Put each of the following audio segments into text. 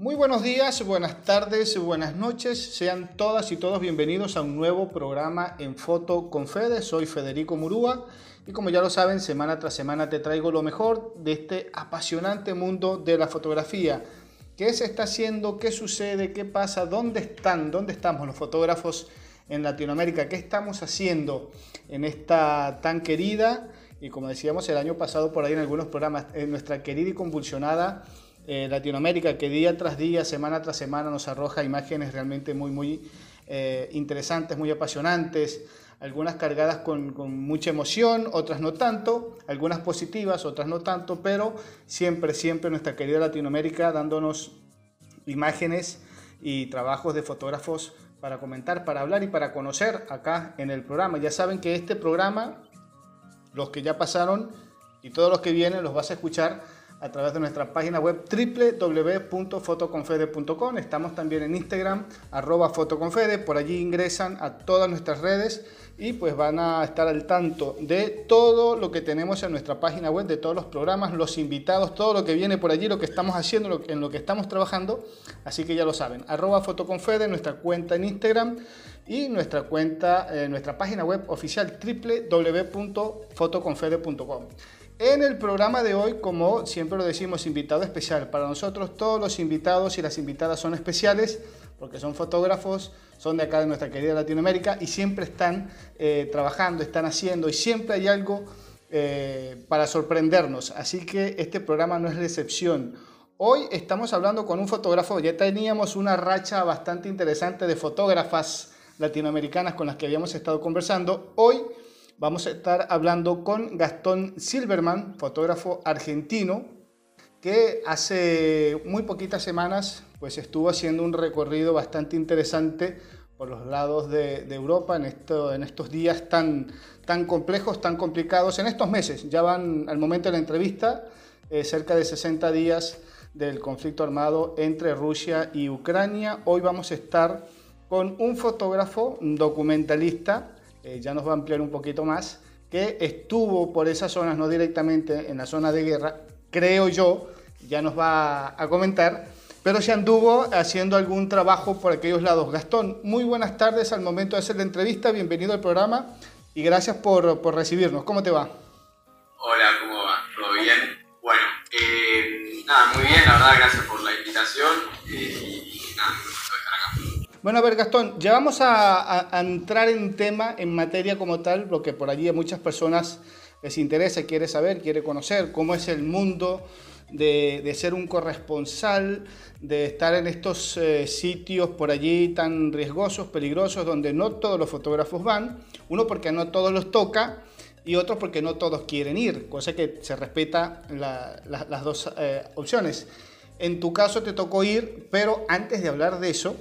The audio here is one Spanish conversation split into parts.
Muy buenos días, buenas tardes, buenas noches. Sean todas y todos bienvenidos a un nuevo programa en Foto con Fede. Soy Federico Murúa y como ya lo saben, semana tras semana te traigo lo mejor de este apasionante mundo de la fotografía. ¿Qué se está haciendo? ¿Qué sucede? ¿Qué pasa? ¿Dónde están? ¿Dónde estamos los fotógrafos en Latinoamérica? ¿Qué estamos haciendo en esta tan querida y como decíamos el año pasado por ahí en algunos programas, en nuestra querida y convulsionada Latinoamérica que día tras día, semana tras semana nos arroja imágenes realmente muy, muy eh, interesantes, muy apasionantes, algunas cargadas con, mucha emoción, otras no tanto, algunas positivas, otras no tanto, pero siempre, siempre nuestra querida Latinoamérica dándonos imágenes y trabajos de fotógrafos para comentar, para hablar y para conocer acá en el programa. Ya saben que este programa, los que ya pasaron y todos los que vienen, los vas a escuchar a través de nuestra página web www.fotoconfede.com. Estamos también en Instagram, arroba fotoconfede. Por allí ingresan a todas nuestras redes y pues van a estar al tanto de todo lo que tenemos en nuestra página web, de todos los programas, los invitados, todo lo que viene por allí, lo que estamos haciendo, en lo que estamos trabajando. Así que ya lo saben, arroba fotoconfede, nuestra cuenta en Instagram y nuestra cuenta, eh, nuestra página web oficial www.fotoconfede.com. En el programa de hoy, como siempre lo decimos, invitado especial. Para nosotros todos los invitados y las invitadas son especiales porque son fotógrafos, son de acá de nuestra querida Latinoamérica y siempre están eh, trabajando, están haciendo y siempre hay algo eh, para sorprendernos. Así que este programa no es la excepción. Hoy estamos hablando con un fotógrafo, ya teníamos una racha bastante interesante de fotógrafas latinoamericanas con las que habíamos estado conversando. Hoy vamos a estar hablando con Gastón Silverman, fotógrafo argentino, que hace muy poquitas semanas pues estuvo haciendo un recorrido bastante interesante por los lados de, Europa en, esto, en estos días tan, tan complejos, tan complicados, en estos meses. Ya van al momento de la entrevista eh, cerca de 60 días del conflicto armado entre Rusia y Ucrania. Hoy vamos a estar con un fotógrafo, documentalista, eh, ya nos va a ampliar un poquito más, que estuvo por esas zonas, no directamente en la zona de guerra, creo yo, ya nos va a comentar, pero se anduvo haciendo algún trabajo por aquellos lados. Gastón, muy buenas tardes al momento de hacer la entrevista, bienvenido al programa y gracias por, por recibirnos. ¿Cómo te va? Hola, ¿cómo va? ¿Todo bien? Bueno, eh, nada, muy bien, la verdad, gracias por la invitación eh, bueno, a ver, Gastón, ya vamos a, entrar en tema, en materia como tal, lo que por allí a muchas personas les interesa, quiere saber, quiere conocer cómo es el mundo de, ser un corresponsal, de estar en estos eh, sitios por allí tan riesgosos, peligrosos, donde no todos los fotógrafos van, uno porque no todos los toca y otro porque no todos quieren ir, cosa que se respeta las dos eh, opciones. En tu caso te tocó ir, pero antes de hablar de eso,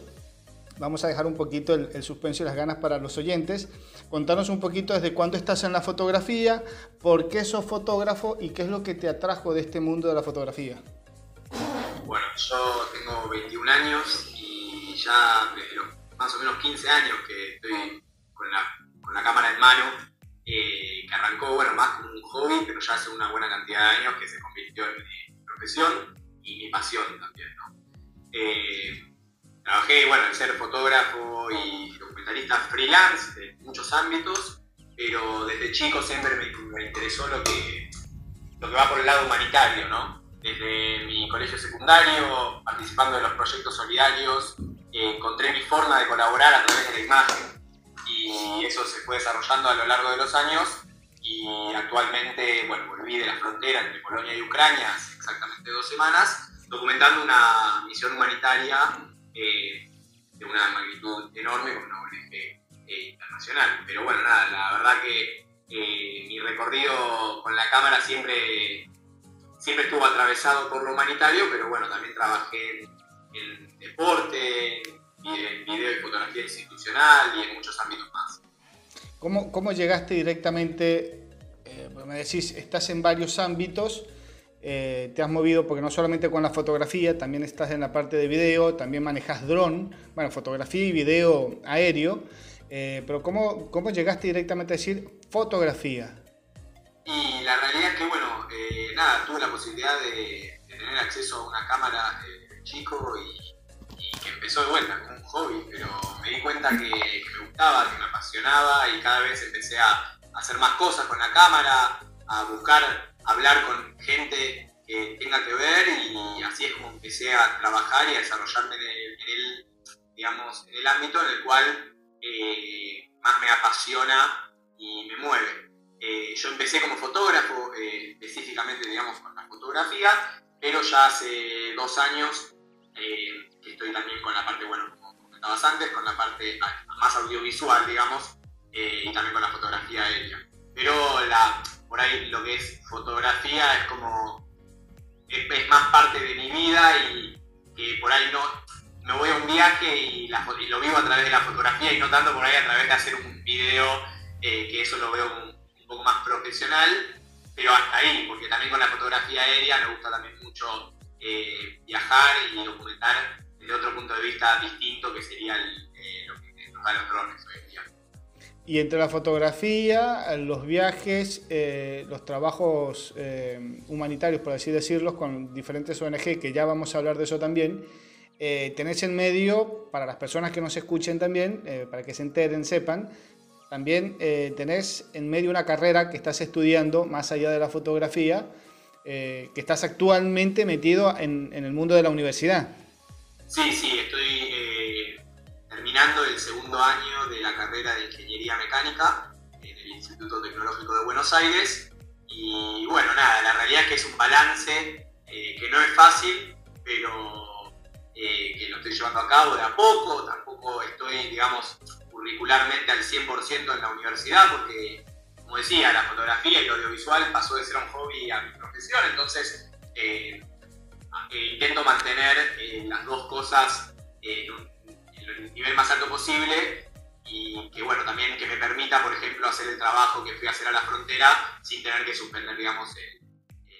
vamos a dejar un poquito el, suspenso y las ganas para los oyentes. Contanos un poquito desde cuándo estás en la fotografía, por qué sos fotógrafo y qué es lo que te atrajo de este mundo de la fotografía. Bueno, yo tengo 21 años y ya desde los más o menos 15 años que estoy con la, con la cámara en mano, eh, que arrancó bueno, más como un hobby, pero ya hace una buena cantidad de años que se convirtió en mi profesión y mi pasión también. ¿no? Eh, Trabajé, bueno, en ser fotógrafo y documentalista freelance en muchos ámbitos, pero desde chico siempre me, interesó lo que, lo que va por el lado humanitario, ¿no? Desde mi colegio secundario, participando en los proyectos solidarios, encontré mi forma de colaborar a través de la imagen y eso se fue desarrollando a lo largo de los años y actualmente, bueno, volví de la frontera entre Polonia y Ucrania hace exactamente dos semanas, documentando una misión humanitaria eh, de una magnitud enorme con una ONG eh, internacional. Pero bueno, nada, la verdad que eh, mi recorrido con la cámara siempre, siempre estuvo atravesado por lo humanitario, pero bueno, también trabajé en, deporte, en video y fotografía institucional y en muchos ámbitos más. ¿Cómo, cómo llegaste directamente? me decís, estás en varios ámbitos. Eh, te has movido porque no solamente con la fotografía, también estás en la parte de video, también manejas dron, bueno, fotografía y video aéreo, eh, pero ¿cómo, ¿cómo, llegaste directamente a decir fotografía? Y la realidad es que, bueno, eh, nada, tuve la posibilidad de, tener acceso a una cámara chico y, que empezó de vuelta como un hobby, pero me di cuenta que, me gustaba, que me apasionaba y cada vez empecé a, hacer más cosas con la cámara, a buscar hablar con gente que tenga que ver y así es como empecé a trabajar y a desarrollarme en el, digamos, en el ámbito en el cual eh, más me apasiona y me mueve. Eh, yo empecé como fotógrafo, eh, específicamente digamos con la fotografía, pero ya hace dos años que estoy también con la parte, bueno, como comentabas antes, con la parte más audiovisual, digamos, y también con la fotografía aérea. Pero la, por ahí lo que es fotografía es como, es, más parte de mi vida y que por ahí no, me voy a un viaje y, lo vivo a través de la fotografía y no tanto por ahí a través de hacer un video, eh, que eso lo veo un, poco más profesional, pero hasta ahí, porque también con la fotografía aérea me gusta también mucho eh, viajar y documentar desde otro punto de vista distinto que sería eh, lo que nos da los drones hoy en día. Y entre la fotografía, los viajes, eh, los trabajos eh, humanitarios, por así decirlo, con diferentes ONG, que ya vamos a hablar de eso también, eh, tenés en medio, para las personas que nos escuchen también, para que se enteren, sepan, también tenés en medio una carrera que estás estudiando más allá de la fotografía, que estás actualmente metido en, en el mundo de la universidad. Sí, sí, estoy el segundo año de la carrera de Ingeniería Mecánica en el Instituto Tecnológico de Buenos Aires. Y bueno, nada, la realidad es que es un balance eh, que no es fácil, pero eh, que lo estoy llevando a cabo de a poco. Tampoco estoy, digamos, curricularmente al 100% en la universidad, porque, como decía, la fotografía y lo audiovisual pasó de ser un hobby a mi profesión, entonces eh, intento mantener las dos cosas en un el nivel más alto posible y que bueno, también que me permita, por ejemplo, hacer el trabajo que fui a hacer a la frontera sin tener que suspender, digamos,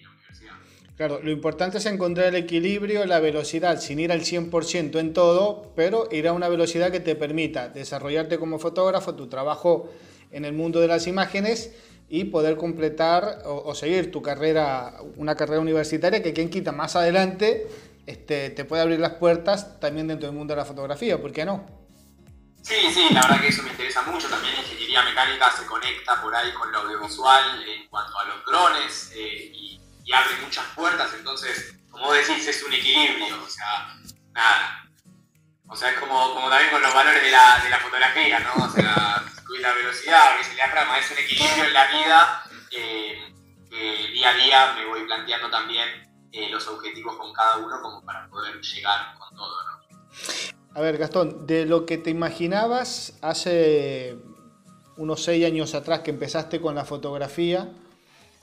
la universidad. Claro, lo importante es encontrar el equilibrio, la velocidad, sin ir al 100% en todo, pero ir a una velocidad que te permita desarrollarte como fotógrafo, tu trabajo en el mundo de las imágenes y poder completar o, o seguir tu carrera, una carrera universitaria que quien quita más adelante este, te puede abrir las puertas también dentro del mundo de la fotografía, ¿por qué no? Sí, sí, la verdad que eso me interesa mucho. También ingeniería mecánica se conecta por ahí con lo audiovisual en cuanto a los drones eh, y, abre muchas puertas. Entonces, como decís, es un equilibrio. O sea, nada. O sea, es como, también con los valores de la, de la fotografía, ¿no? O sea, subir la velocidad, abrir el diafragma. Es un equilibrio en la vida eh, día a día me voy planteando también eh, los objetivos con cada uno como para poder llegar con todo. A ver, Gastón, de lo que te imaginabas hace unos seis años atrás que empezaste con la fotografía,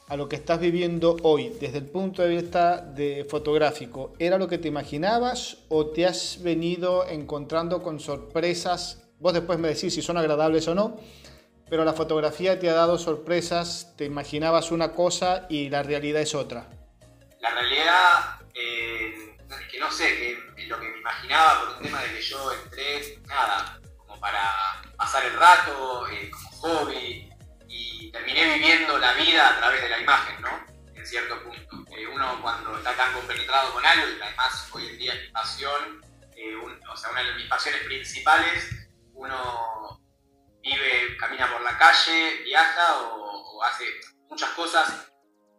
a lo que estás viviendo hoy, desde el punto de vista fotográfico, ¿era lo que te imaginabas o te has venido encontrando con sorpresas? Vos después me decís si son agradables o no, pero la fotografía te ha dado sorpresas, te imaginabas una cosa y la realidad es otra. La realidad eh, es que no sé, que lo que me imaginaba por un tema de que yo entré, nada, como para pasar el rato, eh, como hobby, y terminé viviendo la vida a través de la imagen, ¿no? En cierto punto. Eh, uno cuando está tan compenetrado con algo, y además hoy en día es mi pasión, o sea, una de mis pasiones principales, uno vive, camina por la calle, viaja o hace muchas cosas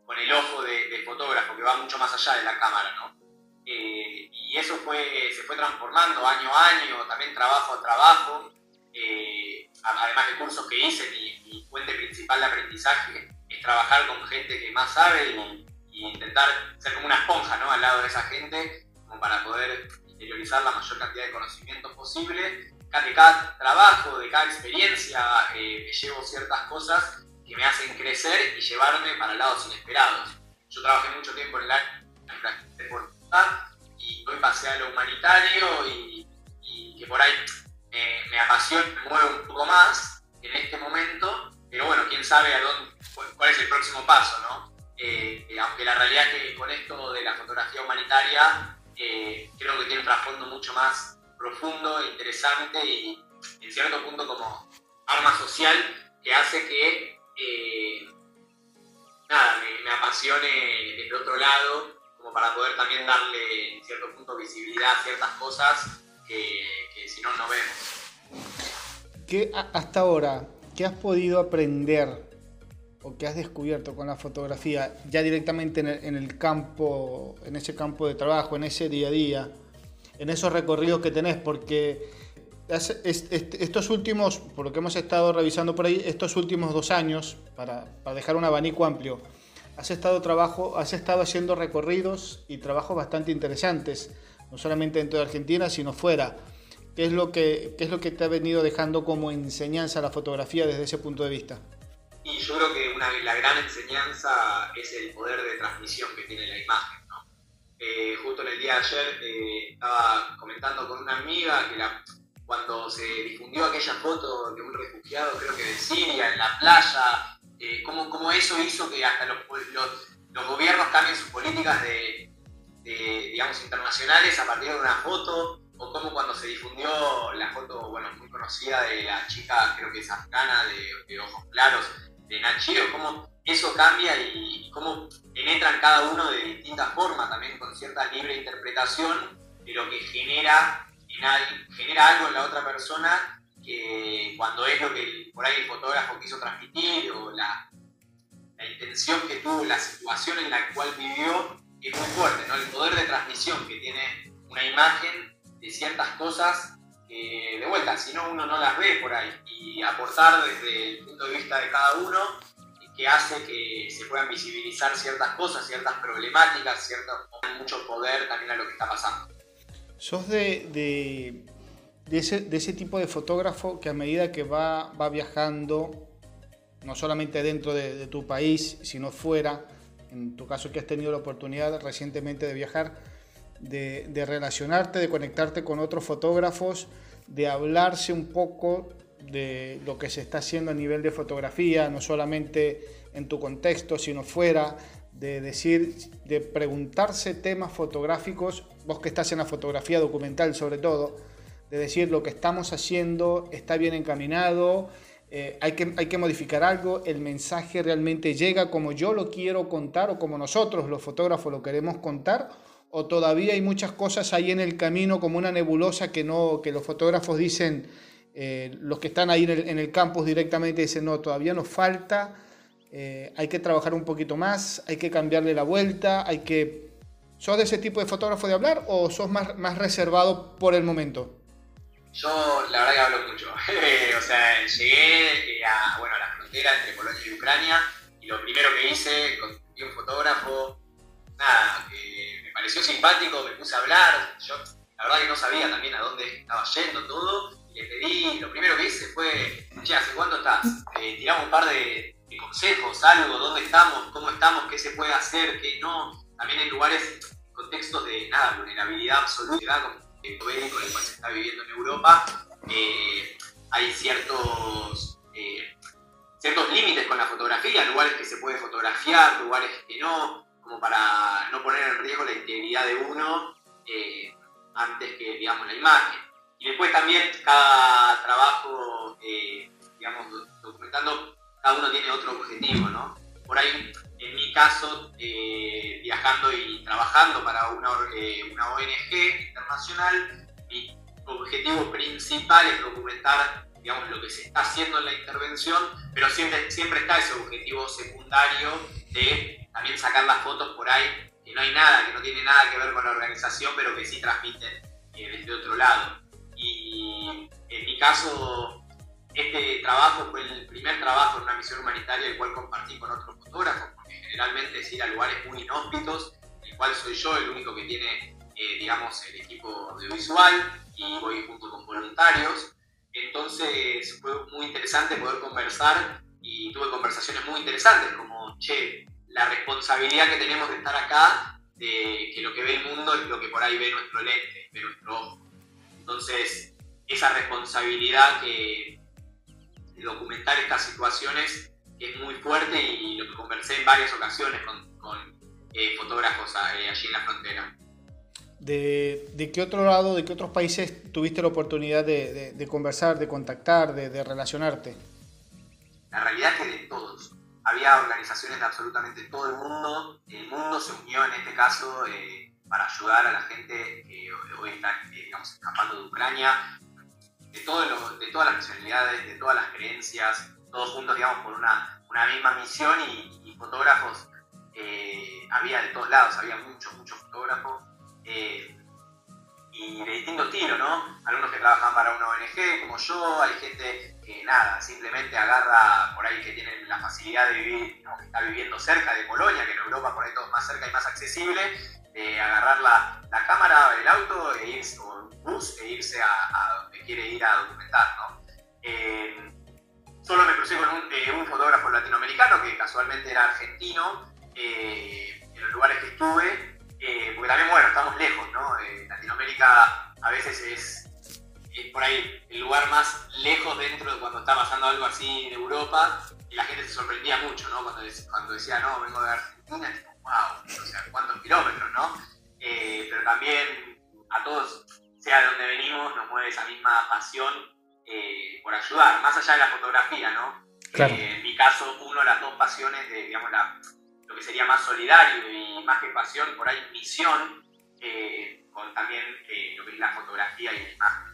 con el ojo de, fotógrafo que va mucho más allá de la cámara, ¿no? Eh, y eso fue, se fue transformando año a año, también trabajo a trabajo, eh, además de cursos que hice, mi, fuente principal de aprendizaje es trabajar con gente que más sabe y, intentar ser como una esponja ¿no? al lado de esa gente, como para poder interiorizar la mayor cantidad de conocimientos posible. De cada trabajo, de cada experiencia, eh, me llevo ciertas cosas que me hacen crecer y llevarme para lados inesperados. Yo trabajé mucho tiempo en el área de y hoy pasé a lo humanitario y, que por ahí me apasiona, me mueve un poco más en este momento, pero bueno, quién sabe a dónde, cuál es el próximo paso, ¿no? Eh, aunque la realidad es que con esto de la fotografía humanitaria eh, creo que tiene un trasfondo mucho más profundo, interesante y en cierto punto como arma social que hace que eh, nada, me, apasione desde otro lado, como para poder también darle en cierto punto visibilidad a ciertas cosas que, que si no, no vemos. ¿Qué hasta ahora, qué has podido aprender o qué has descubierto con la fotografía ya directamente en el, en el campo, en ese campo de trabajo, en ese día a día, en esos recorridos que tenés? Porque estos últimos, por lo que hemos estado revisando por ahí, estos últimos dos años, para, para dejar un abanico amplio, has estado, trabajo, has estado haciendo recorridos y trabajos bastante interesantes, no solamente dentro de Argentina, sino fuera. ¿Qué es lo que, qué es lo que te ha venido dejando como enseñanza la fotografía desde ese punto de vista? Y yo creo que una, la gran enseñanza es el poder de transmisión que tiene la imagen. ¿no? Eh, justo en el día de ayer eh, estaba comentando con una amiga que la, cuando se difundió aquella foto de un refugiado, creo que de Siria, en la playa, eh, cómo, eso hizo que hasta los, los, gobiernos cambien sus políticas de, digamos, internacionales a partir de una foto, o como cuando se difundió la foto, bueno, muy conocida de la chica, creo que es afgana, de, ojos claros, de Nachiro, cómo eso cambia y, cómo penetran cada uno de distintas formas, también con cierta libre interpretación de lo que genera genera algo en la otra persona que cuando es lo que por ahí el fotógrafo quiso transmitir o la, intención que tuvo, la situación en la cual vivió, es muy fuerte, ¿no? El poder de transmisión que tiene una imagen de ciertas cosas de vuelta, si no uno no las ve por ahí, y aportar desde el punto de vista de cada uno, que hace que se puedan visibilizar ciertas cosas, ciertas problemáticas, cierto, mucho poder también a lo que está pasando. ¿Sos de, ese, tipo de fotógrafo que a medida que va, va viajando, no solamente dentro de, tu país, sino fuera, en tu caso que has tenido la oportunidad recientemente de viajar, de relacionarte, de conectarte con otros fotógrafos, de hablarse un poco de lo que se está haciendo a nivel de fotografía, no solamente en tu contexto, sino fuera, de decir, de preguntarse temas fotográficos, vos que estás en la fotografía documental sobre todo, de decir lo que estamos haciendo está bien encaminado, eh, hay, que, hay que modificar algo, el mensaje realmente llega como yo lo quiero contar o como nosotros los fotógrafos lo queremos contar, o todavía hay muchas cosas ahí en el camino como una nebulosa que, no, que los fotógrafos dicen, eh, los que están ahí en el, en el campus directamente dicen, no, todavía nos falta eh, hay que trabajar un poquito más, hay que cambiarle la vuelta, hay que... ¿Sos de ese tipo de fotógrafo de hablar o sos más, más reservado por el momento? Yo la verdad que hablo mucho. o sea, llegué eh, a, bueno, a la frontera entre Polonia y Ucrania y lo primero que hice, conseguí un fotógrafo, nada, me pareció simpático, me puse a hablar. Yo la verdad que no sabía también a dónde estaba yendo todo. Y le pedí, lo primero que hice fue, che, ¿hace cuánto estás? Eh, tiramos un par de, consejos, algo, dónde estamos, cómo estamos, qué se puede hacer, qué no. También en lugares, contextos de nada, vulnerabilidad absoluta, como el bélico el cual se está viviendo en Europa, eh, hay ciertos, eh, ciertos límites con la fotografía, lugares que se puede fotografiar, lugares que no, como para no poner en riesgo la integridad de uno eh, antes que, digamos, la imagen. Y después también cada trabajo, digamos, documentando cada uno tiene otro objetivo, ¿no? Por ahí, en mi caso, eh, viajando y trabajando para una, eh, ONG internacional, mi objetivo principal es documentar digamos, lo que se está haciendo en la intervención, pero siempre, siempre está ese objetivo secundario de también sacar las fotos por ahí, que no hay nada, que no tiene nada que ver con la organización, pero que sí transmiten eh, desde otro lado. Y en mi caso, este trabajo fue el primer trabajo en una misión humanitaria el cual compartí con otros fotógrafos, porque generalmente es ir a lugares muy inhóspitos, el cual soy yo el único que tiene, eh, digamos, el equipo audiovisual y voy junto con voluntarios. Entonces fue muy interesante poder conversar y tuve conversaciones muy interesantes como, che, la responsabilidad que tenemos de estar acá, de que lo que ve el mundo es lo que por ahí ve nuestro lente, ve nuestro ojo. Entonces, esa responsabilidad que documentar estas situaciones es muy fuerte y lo que conversé en varias ocasiones con, eh, fotógrafos eh, allí en la frontera. De, ¿De, qué otro lado, de qué otros países tuviste la oportunidad de, de, conversar, de contactar, de, relacionarte? La realidad es que de todos. Había organizaciones de absolutamente todo el mundo. El mundo se unió en este caso para ayudar a la gente que hoy está digamos, escapando de Ucrania, de, todas las nacionalidades, de todas las creencias, todos juntos, digamos, por una, misma misión y, fotógrafos había de todos lados, había muchos, muchos fotógrafos y de distinto estilo, ¿no? Algunos que trabajan para una ONG como yo, hay gente que nada, simplemente agarra por ahí que tienen la facilidad de vivir, que está viviendo cerca de Polonia, que en Europa por ahí todo es más cerca y más accesible, agarrar la, la cámara, el auto e irse, o un bus e irse a, donde quiere ir a documentar, ¿no? Eh, solo me crucé con un, eh, un, fotógrafo latinoamericano que casualmente era argentino, eh, en los lugares que estuve, porque también, bueno, estamos lejos, ¿no? Latinoamérica a veces es, por ahí el lugar más lejos dentro de cuando está pasando algo así en Europa, y la gente se sorprendía mucho, ¿no? Cuando, cuando decía, no, vengo de Argentina, wow, o sea, cuántos kilómetros, ¿no? Eh, pero también a todos, sea de donde venimos, nos mueve esa misma pasión por ayudar, más allá de la fotografía, ¿no? en mi caso, uno de las dos pasiones de, digamos, la, lo que sería más solidario y más que pasión, por ahí misión, eh, con también eh, lo que es la fotografía y la imagen.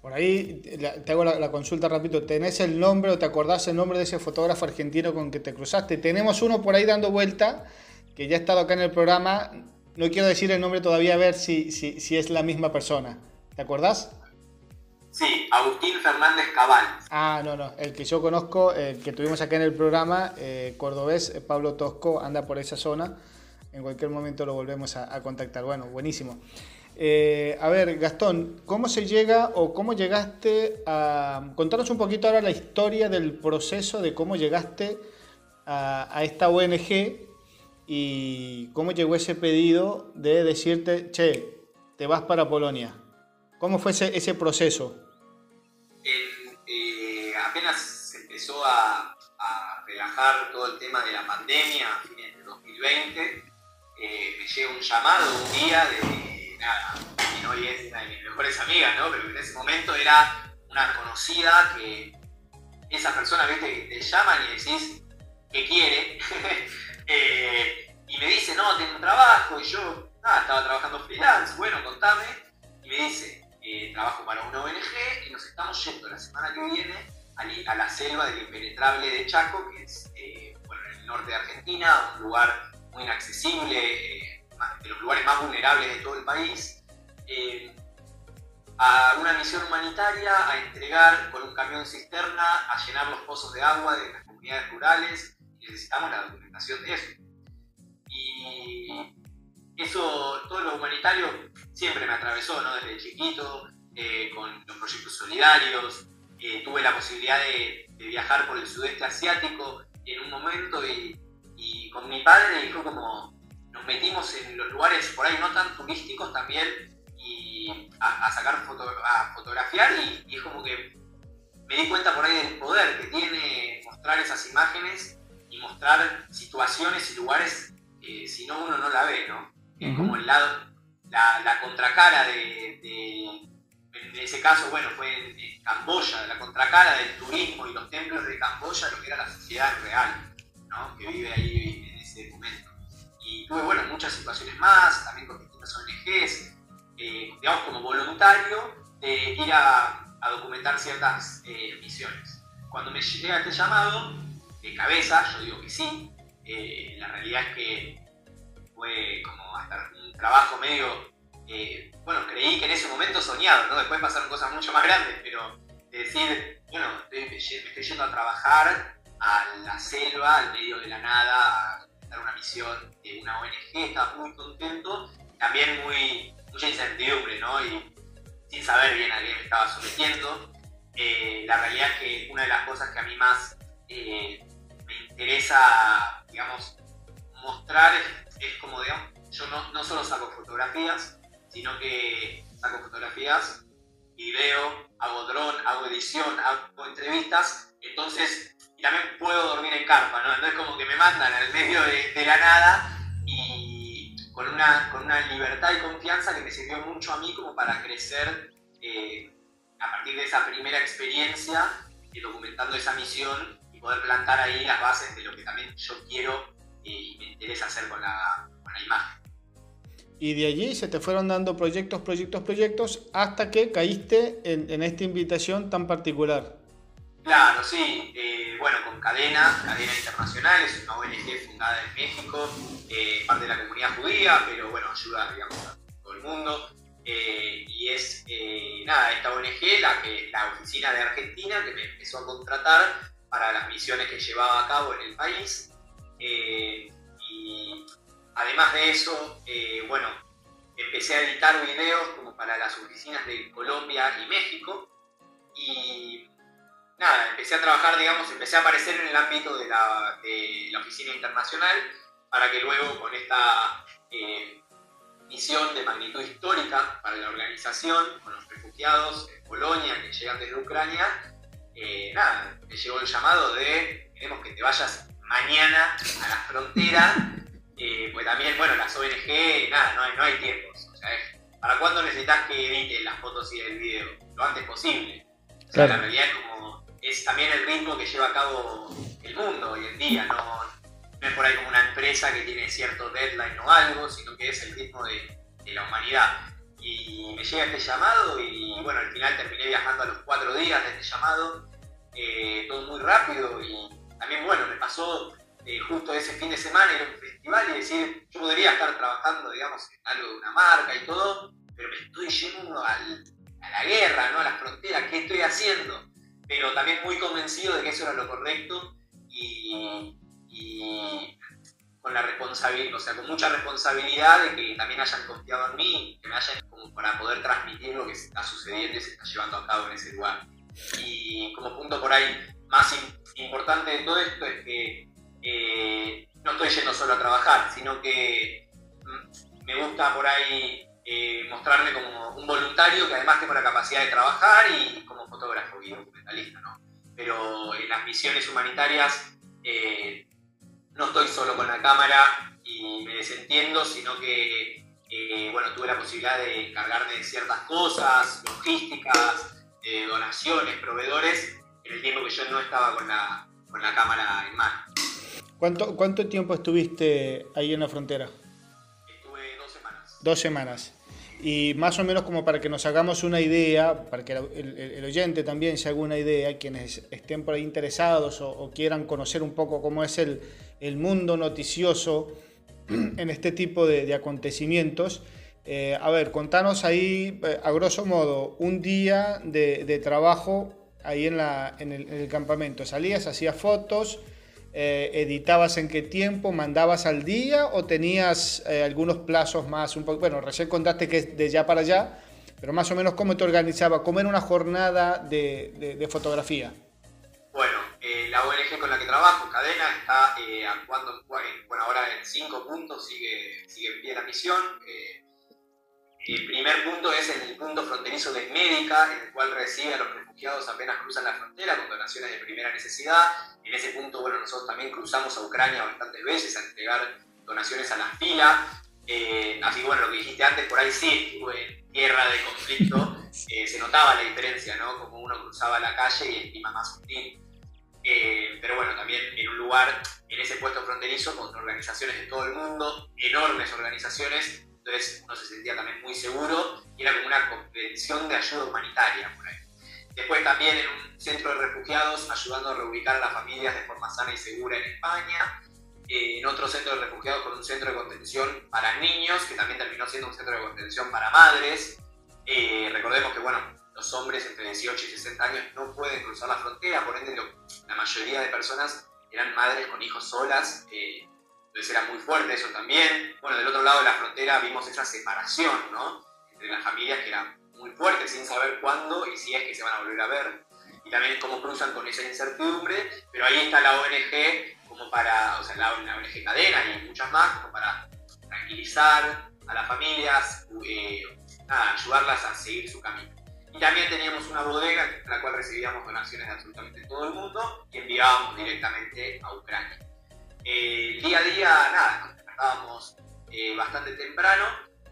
Por ahí te hago la, consulta rápido. ¿Tenés el nombre o te acordás el nombre de ese fotógrafo argentino con que te cruzaste? Tenemos uno por ahí dando vuelta, que ya ha estado acá en el programa. No quiero decir el nombre todavía, a ver si, si, si es la misma persona. ¿Te acordás? Sí, Agustín Fernández Cabal. Ah, no, no, el que yo conozco, el que tuvimos acá en el programa, eh, cordobés, eh, Pablo Tosco, anda por esa zona. En cualquier momento lo volvemos a, contactar. Bueno, buenísimo. Eh, a ver, Gastón, ¿cómo se llega o cómo llegaste a... Contanos un poquito ahora la historia del proceso de cómo llegaste a, a esta ONG y cómo llegó ese pedido de decirte, che, te vas para Polonia. ¿Cómo fue ese, proceso? Eh, apenas se empezó a, relajar todo el tema de la pandemia a fines de 2020, eh, me llega un llamado un día de, nada, y hoy es una de mis mejores amigas, ¿no? Pero en ese momento era una conocida que esa persona, viste, que te llaman y decís que quiere, eh, y me dice, no, tengo un trabajo, y yo, nada, estaba trabajando freelance, bueno, contame, y me dice, eh, trabajo para una ONG y nos estamos yendo la semana que viene a, la selva del impenetrable de Chaco, que es eh, en el norte de Argentina, un lugar muy inaccesible, eh, de los lugares más vulnerables de todo el país, a una misión humanitaria, a entregar con un camión cisterna, a llenar los pozos de agua de las comunidades rurales, necesitamos la documentación de eso. Y eso, todo lo humanitario siempre me atravesó, ¿no? Desde chiquito, eh, con los proyectos solidarios. Eh, tuve la posibilidad de, viajar por el sudeste asiático en un momento y, con mi padre y fue como nos metimos en los lugares por ahí no tan turísticos también y a, sacar foto, a fotografiar y, es como que me di cuenta por ahí del poder que tiene mostrar esas imágenes y mostrar situaciones y lugares que si no uno no la ve, ¿no? Es como el lado, la, contracara de, en ese caso, bueno, fue en, Camboya, la contracara del turismo y los templos de Camboya, lo que era la sociedad real, ¿no? que vive ahí en ese momento. Y tuve, bueno, muchas situaciones más, también con distintas ONGs, eh, digamos, como voluntario, de ir a, documentar ciertas eh, misiones. Cuando me llega este llamado, de cabeza, yo digo que sí, eh, la realidad es que fue como hasta un trabajo medio, bueno, creí que en ese momento soñado, ¿no? Después pasaron cosas mucho más grandes, pero decir, bueno, me estoy yendo a trabajar a la selva, al medio de la nada, a dar una misión de una ONG, estaba muy contento, también muy, mucha incertidumbre, ¿no? Y sin saber bien a qué me estaba sometiendo. Eh, la realidad es que una de las cosas que a mí más eh, interesa, digamos, mostrar es como, digamos, yo no, no solo saco fotografías, sino que saco fotografías, video, hago dron, hago edición, hago entrevistas, entonces, y también puedo dormir en carpa, ¿no? Entonces como que me mandan al medio de, la nada y con una, con una libertad y confianza que me sirvió mucho a mí como para crecer eh, a partir de esa primera experiencia, y documentando esa misión poder plantar ahí las bases de lo que también yo quiero y me interesa hacer con la, con la imagen. y de allí se te fueron dando proyectos, proyectos, proyectos, hasta que caíste en, esta invitación tan particular. Claro, sí. Eh, bueno, con Cadena, Cadena Internacional, es una ONG fundada en México, eh, parte de la comunidad judía, pero bueno, ayuda, digamos, a todo el mundo. Eh, y es, nada, esta ONG, la, que, la oficina de Argentina, que me empezó a contratar para las misiones que llevaba a cabo en el país. y Además de eso, eh, bueno, empecé a editar videos como para las oficinas de Colombia y México y nada, empecé a trabajar, digamos, empecé a aparecer en el ámbito de la, oficina internacional para que luego con esta eh, misión de magnitud histórica para la organización, con los refugiados en Polonia que llegan desde Ucrania, eh, nada, me llegó el llamado de queremos que te vayas mañana a la frontera eh, pues también, bueno, las ONG, nada, no hay, no hay tiempos. O sea, ¿para cuándo necesitas que editen las fotos y el video? Lo antes posible. O sea, la realidad es como, es también el ritmo que lleva a cabo el mundo hoy en día, no, no es por ahí como una empresa que tiene cierto deadline o algo, sino que es el ritmo de, de la humanidad. Y me llega este llamado y bueno, al final terminé viajando a los cuatro días de este llamado, eh, todo muy rápido y también bueno, me pasó eh, justo ese fin de semana a un festival y decir, yo podría estar trabajando, digamos, en algo de una marca y todo, pero me estoy yendo a la guerra, ¿no? A las fronteras, ¿qué estoy haciendo? Pero también muy convencido de que eso era lo correcto y, con la responsabilidad, o sea, con mucha responsabilidad de que también hayan confiado en mí, que me hayan como para poder transmitir lo que está sucediendo y se está llevando a cabo en ese lugar. Y como punto por ahí más importante de todo esto es que eh, no estoy yendo solo a trabajar, sino que mm, me gusta por ahí eh, mostrarme como un voluntario que además tengo la capacidad de trabajar y como fotógrafo y documentalista, ¿no? Pero en las misiones humanitarias eh, no estoy solo con la cámara y me desentiendo, sino que bueno, tuve la posibilidad de encargarme de ciertas cosas, logísticas, donaciones, proveedores, en el tiempo que yo no estaba con la, con la cámara en mano. ¿Cuánto, ¿Cuánto tiempo estuviste ahí en la frontera? Estuve dos semanas. Dos semanas. Y más o menos como para que nos hagamos una idea, para que el, oyente también se haga una idea, quienes estén por ahí interesados o, quieran conocer un poco cómo es el, el mundo noticioso en este tipo de, acontecimientos. Eh, a ver, contanos ahí, eh, a grosso modo, un día de, trabajo ahí en, el, en el campamento. Salías, hacías fotos, eh, editabas en qué tiempo, mandabas al día o tenías algunos plazos más, bueno, recién contaste que es de ya para allá, pero más o menos cómo te organizaba, cómo era una jornada de, fotografía. Bueno, la ONG con la que trabajo, Cadena, está actuando, bueno, ahora en cinco puntos, sigue, sigue en pie la misión. El primer punto es el punto fronterizo de Médica, en el cual recibe a los refugiados apenas cruzan la frontera con donaciones de primera necesidad. En ese punto, bueno, nosotros también cruzamos a Ucrania bastantes veces a entregar donaciones a la fila. Eh, así que bueno, lo que dijiste antes, por ahí sí, en tierra de conflicto, eh, se notaba la diferencia, ¿no? Como uno cruzaba la calle y el clima más sutil. Eh, pero bueno, también en un lugar, en ese puesto fronterizo, con organizaciones de todo el mundo, enormes organizaciones, entonces uno se sentía también muy seguro y era como una convención de ayuda humanitaria por ahí. Después también en un centro de refugiados ayudando a reubicar a las familias de forma sana y segura en España. Eh, en otro centro de refugiados con un centro de contención para niños, que también terminó siendo un centro de contención para madres. Eh, recordemos que bueno, los hombres entre 18 y 60 años no pueden cruzar la frontera, por ende la mayoría de personas eran madres con hijos solas. Eh, entonces era muy fuerte eso también. Bueno, del otro lado de la frontera vimos esa separación, ¿no? Entre las familias que era muy fuerte, sin saber cuándo y si es que se van a volver a ver. Y también cómo cruzan con esa incertidumbre. Pero ahí está la ONG como para, o sea, la, ONG Cadena y muchas más, como para tranquilizar a las familias, eh, ayudarlas a seguir su camino. Y también teníamos una bodega en la cual recibíamos donaciones de absolutamente todo el mundo y enviábamos directamente a Ucrania. Eh, día a día, nada, nos despertábamos eh, bastante temprano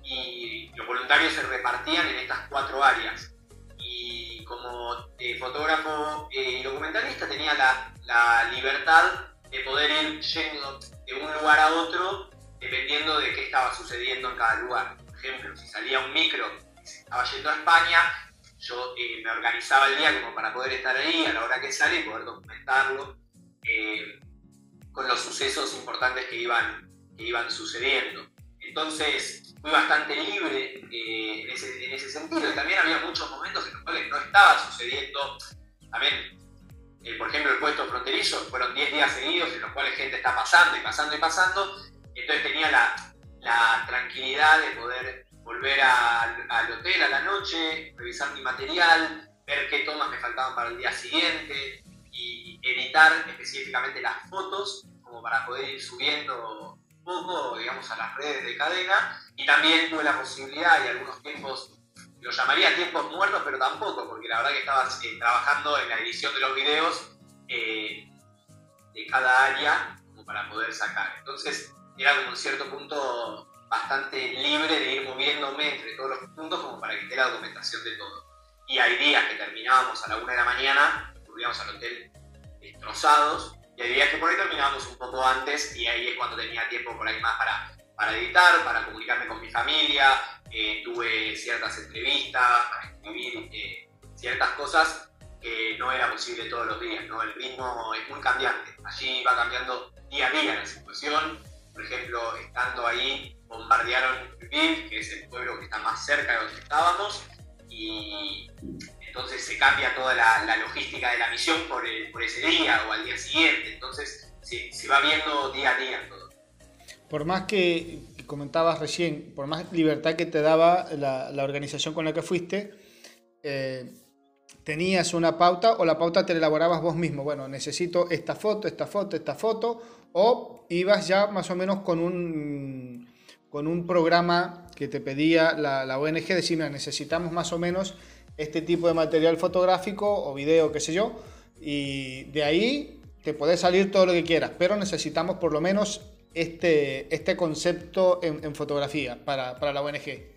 y los voluntarios se repartían en estas cuatro áreas. Y como eh, fotógrafo y documentalista tenía la, libertad de poder ir yendo de un lugar a otro dependiendo de qué estaba sucediendo en cada lugar. Por ejemplo, si salía un micro se estaba yendo a España, yo eh, me organizaba el día como para poder estar ahí a la hora que sale y poder documentarlo eh, con los sucesos importantes que iban, que iban sucediendo. Entonces fui bastante libre eh, en, ese, en, ese, sentido. También había muchos momentos en los cuales no estaba sucediendo, también, por ejemplo, el puesto fronterizo, fueron 10 días seguidos en los cuales gente está pasando y pasando y pasando, entonces tenía la, la tranquilidad de poder volver al hotel a la noche, revisar mi material, ver qué tomas me faltaban para el día siguiente y editar específicamente las fotos como para poder ir subiendo un poco, digamos, a las redes de cadena. Y también tuve la posibilidad y algunos tiempos, lo llamaría tiempos muertos, pero tampoco, porque la verdad que estaba eh, trabajando en la edición de los videos eh, de cada área como para poder sacar. Entonces era como un cierto punto bastante libre de ir moviéndome entre todos los puntos como para que esté la documentación de todo. Y hay días que terminábamos a la una de la mañana, volvíamos al hotel destrozados, y hay días que por ahí terminábamos un poco antes y ahí es cuando tenía tiempo por ahí más para, para editar, para comunicarme con mi familia, eh, tuve ciertas entrevistas, para escribir eh, ciertas cosas que no era posible todos los días, ¿no? El ritmo es muy cambiante, allí va cambiando día a día la situación, por ejemplo, estando ahí bombardearon Lviv, que es el pueblo que está más cerca de donde estábamos, y entonces se cambia toda la, logística de la misión por, ese día o al día siguiente, entonces se, se, va viendo día a día todo. Por más que comentabas recién, por más libertad que te daba la, organización con la que fuiste, eh, tenías una pauta o la pauta te la elaborabas vos mismo. Bueno, necesito esta foto, esta foto, esta foto, o ibas ya más o menos con un con un programa que te pedía la, la ONG, decir, necesitamos más o menos este tipo de material fotográfico o video, qué sé yo, y de ahí te puede salir todo lo que quieras, pero necesitamos por lo menos este, este concepto en, fotografía para, para, la ONG.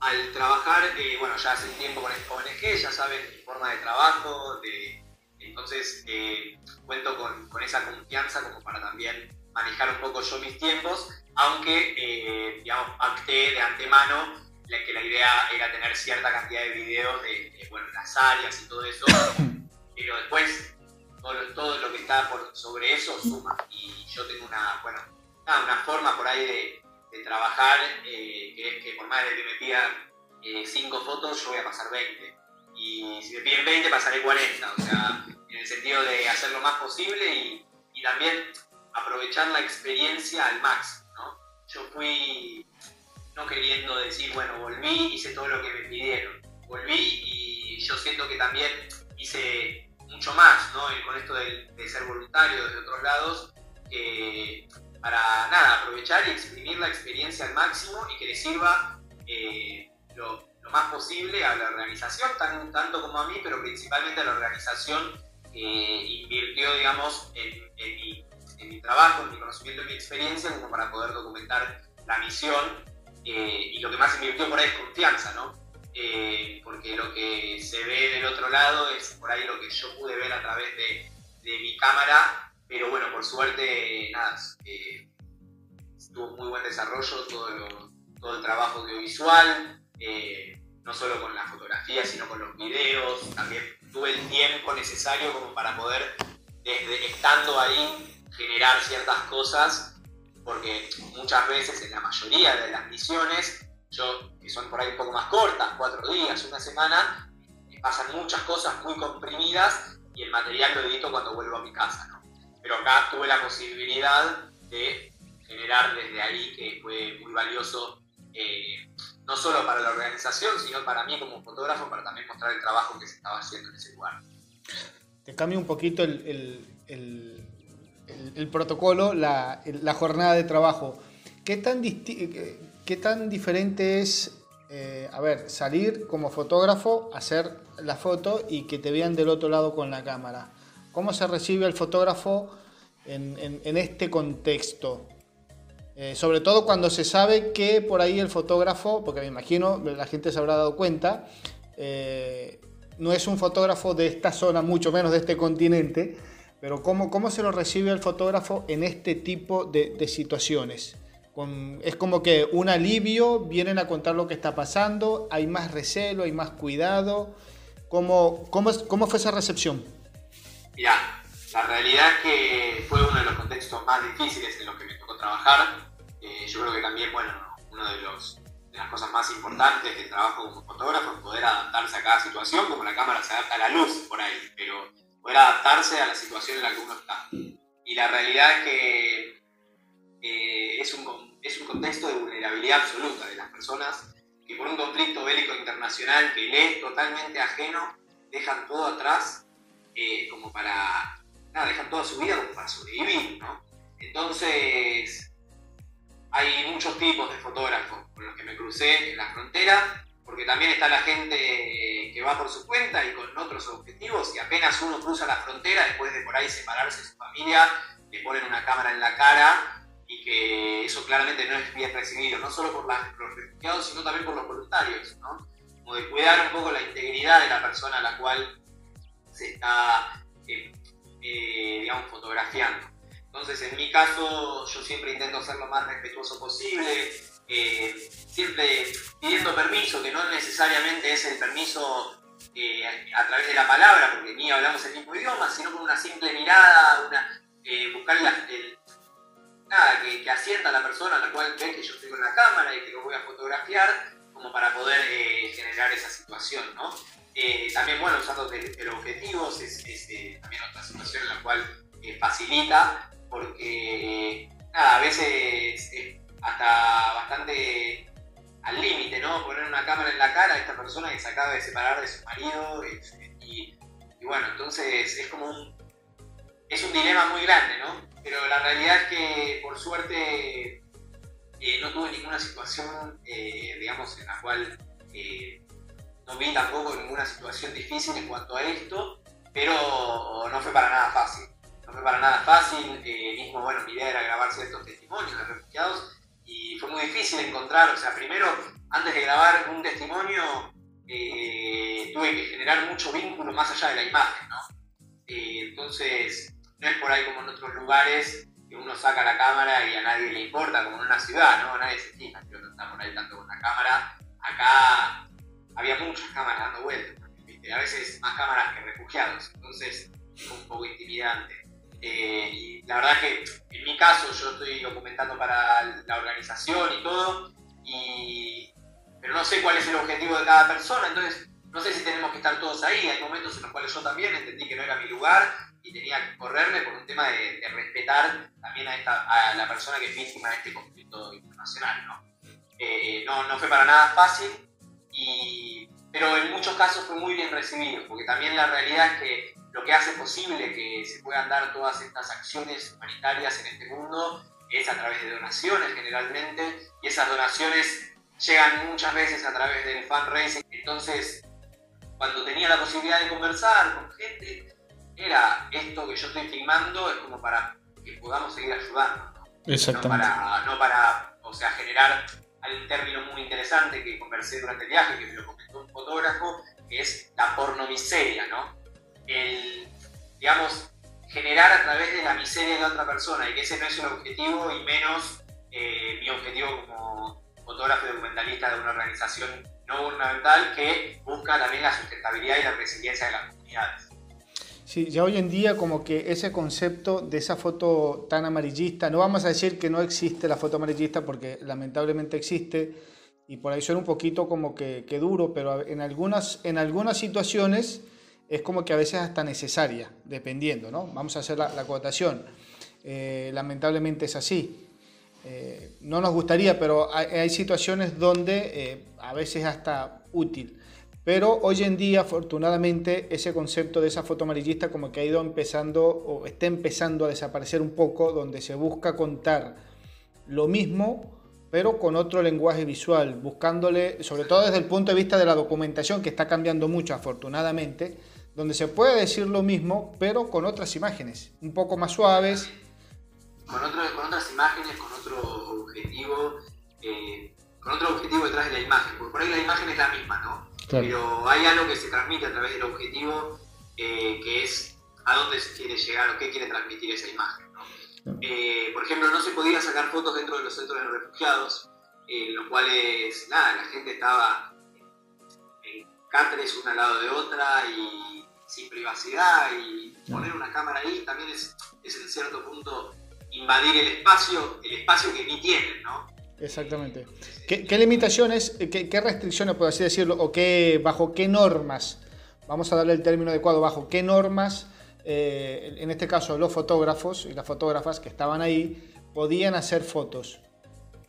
Al trabajar, eh, bueno, ya hace tiempo con esta ONG, ya saben mi forma de trabajo, de, entonces eh, cuento con, con esa confianza como para también manejar un poco yo mis tiempos aunque, eh, digamos, acté de antemano que la idea era tener cierta cantidad de videos de, bueno, las áreas y todo eso, pero después todo, lo que está por sobre eso suma. Y yo tengo una, bueno, una forma por ahí de, trabajar eh, que es que por más de que me pidan 5 eh, fotos, yo voy a pasar 20. Y si me piden 20, pasaré 40. O sea, en el sentido de hacer lo más posible y, y también aprovechar la experiencia al máximo yo fui no queriendo decir, bueno, volví, hice todo lo que me pidieron. Volví y yo siento que también hice mucho más, ¿no? Con esto de, ser voluntario desde otros lados, para nada, aprovechar y exprimir la experiencia al máximo y que le sirva eh, lo, más posible a la organización, tanto como a mí, pero principalmente a la organización que invirtió, digamos, en, en mi en mi trabajo, en mi conocimiento, en mi experiencia, como para poder documentar la misión. Eh, y lo que más invirtió por ahí es confianza, ¿no? Eh, porque lo que se ve del otro lado es por ahí lo que yo pude ver a través de, de mi cámara, pero bueno, por suerte, nada, eh, tuvo muy buen desarrollo todo, todo el trabajo audiovisual, no solo con la fotografía, sino con los videos, también tuve el tiempo necesario como para poder, desde estando ahí, generar ciertas cosas, porque muchas veces en la mayoría de las misiones, yo, que son por ahí un poco más cortas, cuatro días, una semana, pasan muchas cosas muy comprimidas y el material lo edito cuando vuelvo a mi casa. ¿no? Pero acá tuve la posibilidad de generar desde ahí, que fue muy valioso, eh, no solo para la organización, sino para mí como fotógrafo, para también mostrar el trabajo que se estaba haciendo en ese lugar. Te cambio un poquito el, protocolo, la, la, jornada de trabajo. ¿Qué tan, qué tan diferente es, eh, a ver, salir como fotógrafo, hacer la foto y que te vean del otro lado con la cámara? ¿Cómo se recibe el fotógrafo en, en, este contexto? Eh, sobre todo cuando se sabe que por ahí el fotógrafo, porque me imagino, la gente se habrá dado cuenta, eh, no es un fotógrafo de esta zona, mucho menos de este continente, pero ¿cómo, cómo se lo recibe el fotógrafo en este tipo de, de situaciones? es como que un alivio, vienen a contar lo que está pasando, hay más recelo, hay más cuidado. ¿Cómo, cómo, cómo fue esa recepción? Mira, la realidad es que fue uno de los contextos más difíciles en los que me tocó trabajar. Eh, yo creo que también, bueno, uno de, los, las cosas más importantes del trabajo como fotógrafo es poder adaptarse a cada situación, como la cámara se adapta a la luz por ahí, pero poder adaptarse a la situación en la que uno está. Y la realidad es que eh, es, un, es un contexto de vulnerabilidad absoluta de las personas que por un conflicto bélico internacional que le es totalmente ajeno, dejan todo atrás eh, como para, nada, dejan toda su vida como para sobrevivir, ¿no? Entonces, hay muchos tipos de fotógrafos con los que me crucé en la frontera, porque también está la gente que va por su cuenta y con otros objetivos, y apenas uno cruza la frontera, después de por ahí separarse de su familia, le ponen una cámara en la cara y que eso claramente no es bien recibido, no solo por los refugiados, sino también por los voluntarios, ¿no? Como de cuidar un poco la integridad de la persona a la cual se está, eh, eh, digamos, fotografiando. Entonces, en mi caso, yo siempre intento ser lo más respetuoso posible, eh, siempre pidiendo permiso, que no necesariamente es el permiso a través de la palabra, porque ni hablamos el mismo idioma, sino con una simple mirada, una, buscar el, nada, que, que, asienta a la persona a la cual ve que yo estoy con la cámara y que lo voy a fotografiar, como para poder eh, generar esa situación, ¿no? Eh, también, bueno, usando teleobjetivos es, es eh, también otra situación en la cual facilita, porque, nada, a veces hasta bastante al límite, ¿no? Poner una cámara en la cara a esta persona que se acaba de separar de su marido y, y bueno, entonces es como un, es un dilema muy grande, ¿no? Pero la realidad es que por suerte eh, no tuve ninguna situación, eh, digamos, en la cual eh, no vi tampoco ninguna situación difícil en cuanto a esto, pero no fue para nada fácil. No fue para nada fácil, mismo, bueno, mi idea era grabar ciertos testimonios de refugiados y fue muy difícil encontrar, o sea, primero, antes de grabar un testimonio, tuve que generar mucho vínculo más allá de la imagen, ¿no? entonces, no es por ahí como en otros lugares que uno saca la cámara y a nadie le importa, como en una ciudad, ¿no? Nadie se fija que uno está por ahí tanto con la cámara. Acá había muchas cámaras dando vueltas, a veces más cámaras que refugiados, entonces fue un poco intimidante. Eh, y la verdad que en mi caso yo estoy documentando para la organización y todo, y, pero no sé cuál es el objetivo de cada persona, entonces no sé si tenemos que estar todos ahí, hay momentos en los cuales yo también entendí que no era mi lugar y tenía que correrme por un tema de, respetar también a, esta, a, la persona que es víctima de este conflicto internacional. ¿no? Eh, no, no, fue para nada fácil, y, pero en muchos casos fue muy bien recibido, porque también la realidad es que lo que hace posible que se puedan dar todas estas acciones humanitarias en este mundo es a través de donaciones generalmente, y esas donaciones llegan muchas veces a través del fundraising. Entonces, cuando tenía la posibilidad de conversar con gente, era esto que yo estoy filmando es como para que podamos seguir ayudando. Exactamente. No para, no para, o sea, generar un término muy interesante que conversé durante el viaje, que me lo comentó un fotógrafo, que es la pornomiseria, ¿no? El, digamos, generar a través de la miseria de otra persona y que ese no es un objetivo y menos eh, mi objetivo como fotógrafo y documentalista de una organización no gubernamental que busca también la sustentabilidad y la resiliencia de las comunidades. Sí, ya hoy en día como que ese concepto de esa foto tan amarillista, no vamos a decir que no existe la foto amarillista porque lamentablemente existe y por ahí suena un poquito como que, duro, pero en algunas, en algunas situaciones es como que a veces hasta necesaria, dependiendo, ¿no? Vamos a hacer la, acotación. Eh, lamentablemente es así. Eh, no nos gustaría, pero hay, situaciones donde eh, a veces hasta útil. Pero hoy en día, afortunadamente, ese concepto de esa foto amarillista como que ha ido empezando o está empezando a desaparecer un poco, donde se busca contar lo mismo, pero con otro lenguaje visual, buscándole, sobre todo desde el punto de vista de la documentación, que está cambiando mucho, afortunadamente, donde se puede decir lo mismo, pero con otras imágenes, un poco más suaves. Con, otras imágenes, con otro objetivo, eh, con otro objetivo detrás de la imagen, porque por ahí la imagen es la misma, ¿no? Pero hay algo que se transmite a través del objetivo, eh, que es a dónde se quiere llegar o qué quiere transmitir esa imagen. Eh, por ejemplo, no se podía sacar fotos dentro de los centros de refugiados, en los cuales, nada, la gente estaba en cáteres una al lado de otra y sin privacidad y poner una cámara ahí también es, es en cierto punto invadir el espacio, el espacio que ni tienen, ¿no? Exactamente. ¿Qué, limitaciones, qué, restricciones, por así decirlo, o qué, bajo qué normas, vamos a darle el término adecuado, bajo qué normas, eh, en este caso los fotógrafos y las fotógrafas que estaban ahí, podían hacer fotos?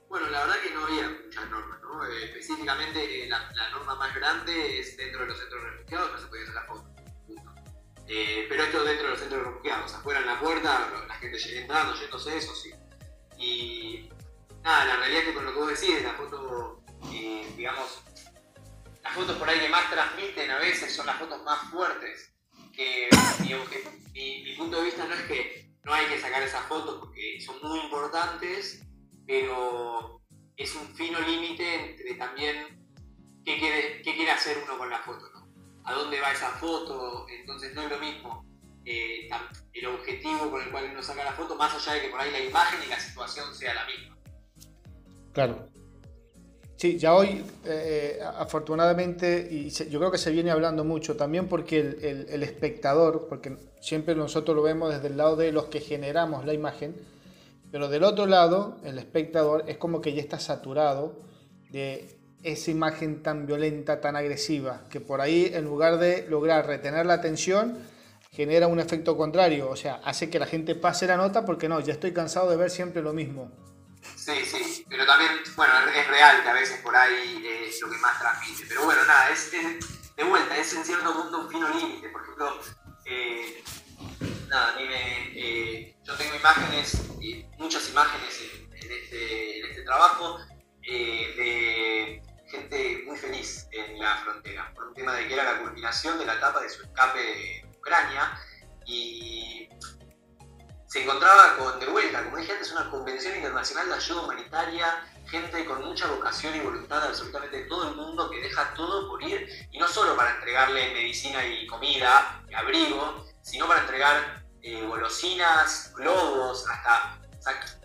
Bueno, la verdad que no había muchas normas, ¿no? Eh, específicamente la, norma más grande es dentro de los centros refugiados, no se podía hacer fotos. Eh, pero esto dentro de los centros refugiados, afuera en la puerta, la gente llega entrando, yéndose, eso sí. Y nada, la realidad es que con lo que vos decís, la foto, eh, digamos, las fotos por ahí que más transmiten a veces son las fotos más fuertes. Que mi, punto de vista no es que no hay que sacar esas fotos porque son muy importantes, pero es un fino límite entre también qué quiere, qué quiere hacer uno con la foto. A dónde va esa foto, entonces no es lo mismo eh, el objetivo con el cual uno saca la foto, más allá de que por ahí la imagen y la situación sea la misma. Claro. Sí, ya hoy, eh, afortunadamente, y yo creo que se viene hablando mucho también porque el, espectador, porque siempre nosotros lo vemos desde el lado de los que generamos la imagen, pero del otro lado, el espectador es como que ya está saturado de esa imagen tan violenta, tan agresiva, que por ahí en lugar de lograr retener la atención, genera un efecto contrario, o sea, hace que la gente pase la nota porque no, ya estoy cansado de ver siempre lo mismo. Sí, sí, pero también, bueno, es real que a veces por ahí es lo que más transmite. Pero bueno, nada, es, de vuelta, es en cierto punto un fino límite. Por ejemplo, eh, nada, eh, yo tengo imágenes, muchas imágenes en, este, este, trabajo eh, de gente muy feliz en la frontera, por un tema de que era la culminación de la etapa de su escape de Ucrania. Y se encontraba con, de vuelta, como dije antes, una convención internacional de ayuda humanitaria, gente con mucha vocación y voluntad de absolutamente todo el mundo que deja todo por ir, y no solo para entregarle medicina y comida, y abrigo, sino para entregar eh, golosinas, globos, hasta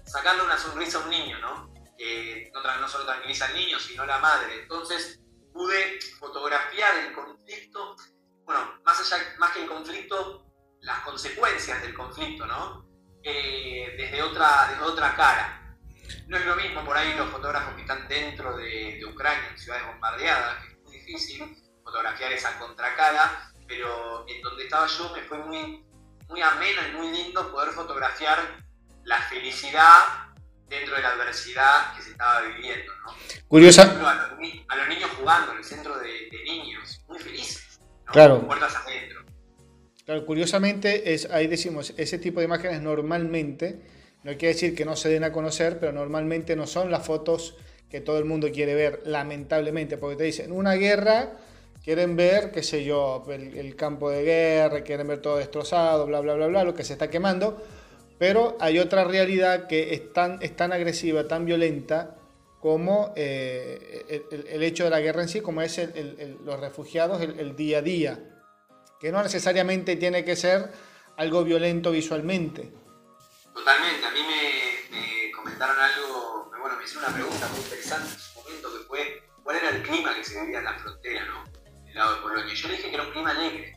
sacando una sonrisa a un niño, ¿no? Que no, no solo tranquiliza al niño, sino a la madre. Entonces pude fotografiar el conflicto, bueno, más allá, más que el conflicto, las consecuencias del conflicto, ¿no? Eh, desde, otra, desde otra cara. No es lo mismo por ahí los fotógrafos que están dentro de, Ucrania, en ciudades bombardeadas, que es muy difícil fotografiar esa contracara, pero en donde estaba yo me fue muy, muy ameno y muy lindo poder fotografiar la felicidad dentro de la adversidad que se estaba viviendo. ¿no? Curiosa. a, los, niños jugando en el centro de, niños, muy felices, claro. puertas adentro. Claro, curiosamente, es, ahí decimos, ese tipo de imágenes normalmente, no quiere decir que no se den a conocer, pero normalmente no son las fotos que todo el mundo quiere ver, lamentablemente, porque te dicen, una guerra, quieren ver, qué sé yo, el, campo de guerra, quieren ver todo destrozado, bla, bla, bla, bla, lo que se está quemando, pero hay otra realidad que es tan, es tan agresiva, tan violenta, como eh, el, hecho de la guerra en sí, como es los refugiados, el día a día que no necesariamente tiene que ser algo violento visualmente. Totalmente, a mí me, comentaron algo, bueno, me hicieron una pregunta muy interesante en su momento que fue cuál era el clima que se vivía en la frontera, ¿no? Del lado de Polonia. Yo le dije que era un clima alegre.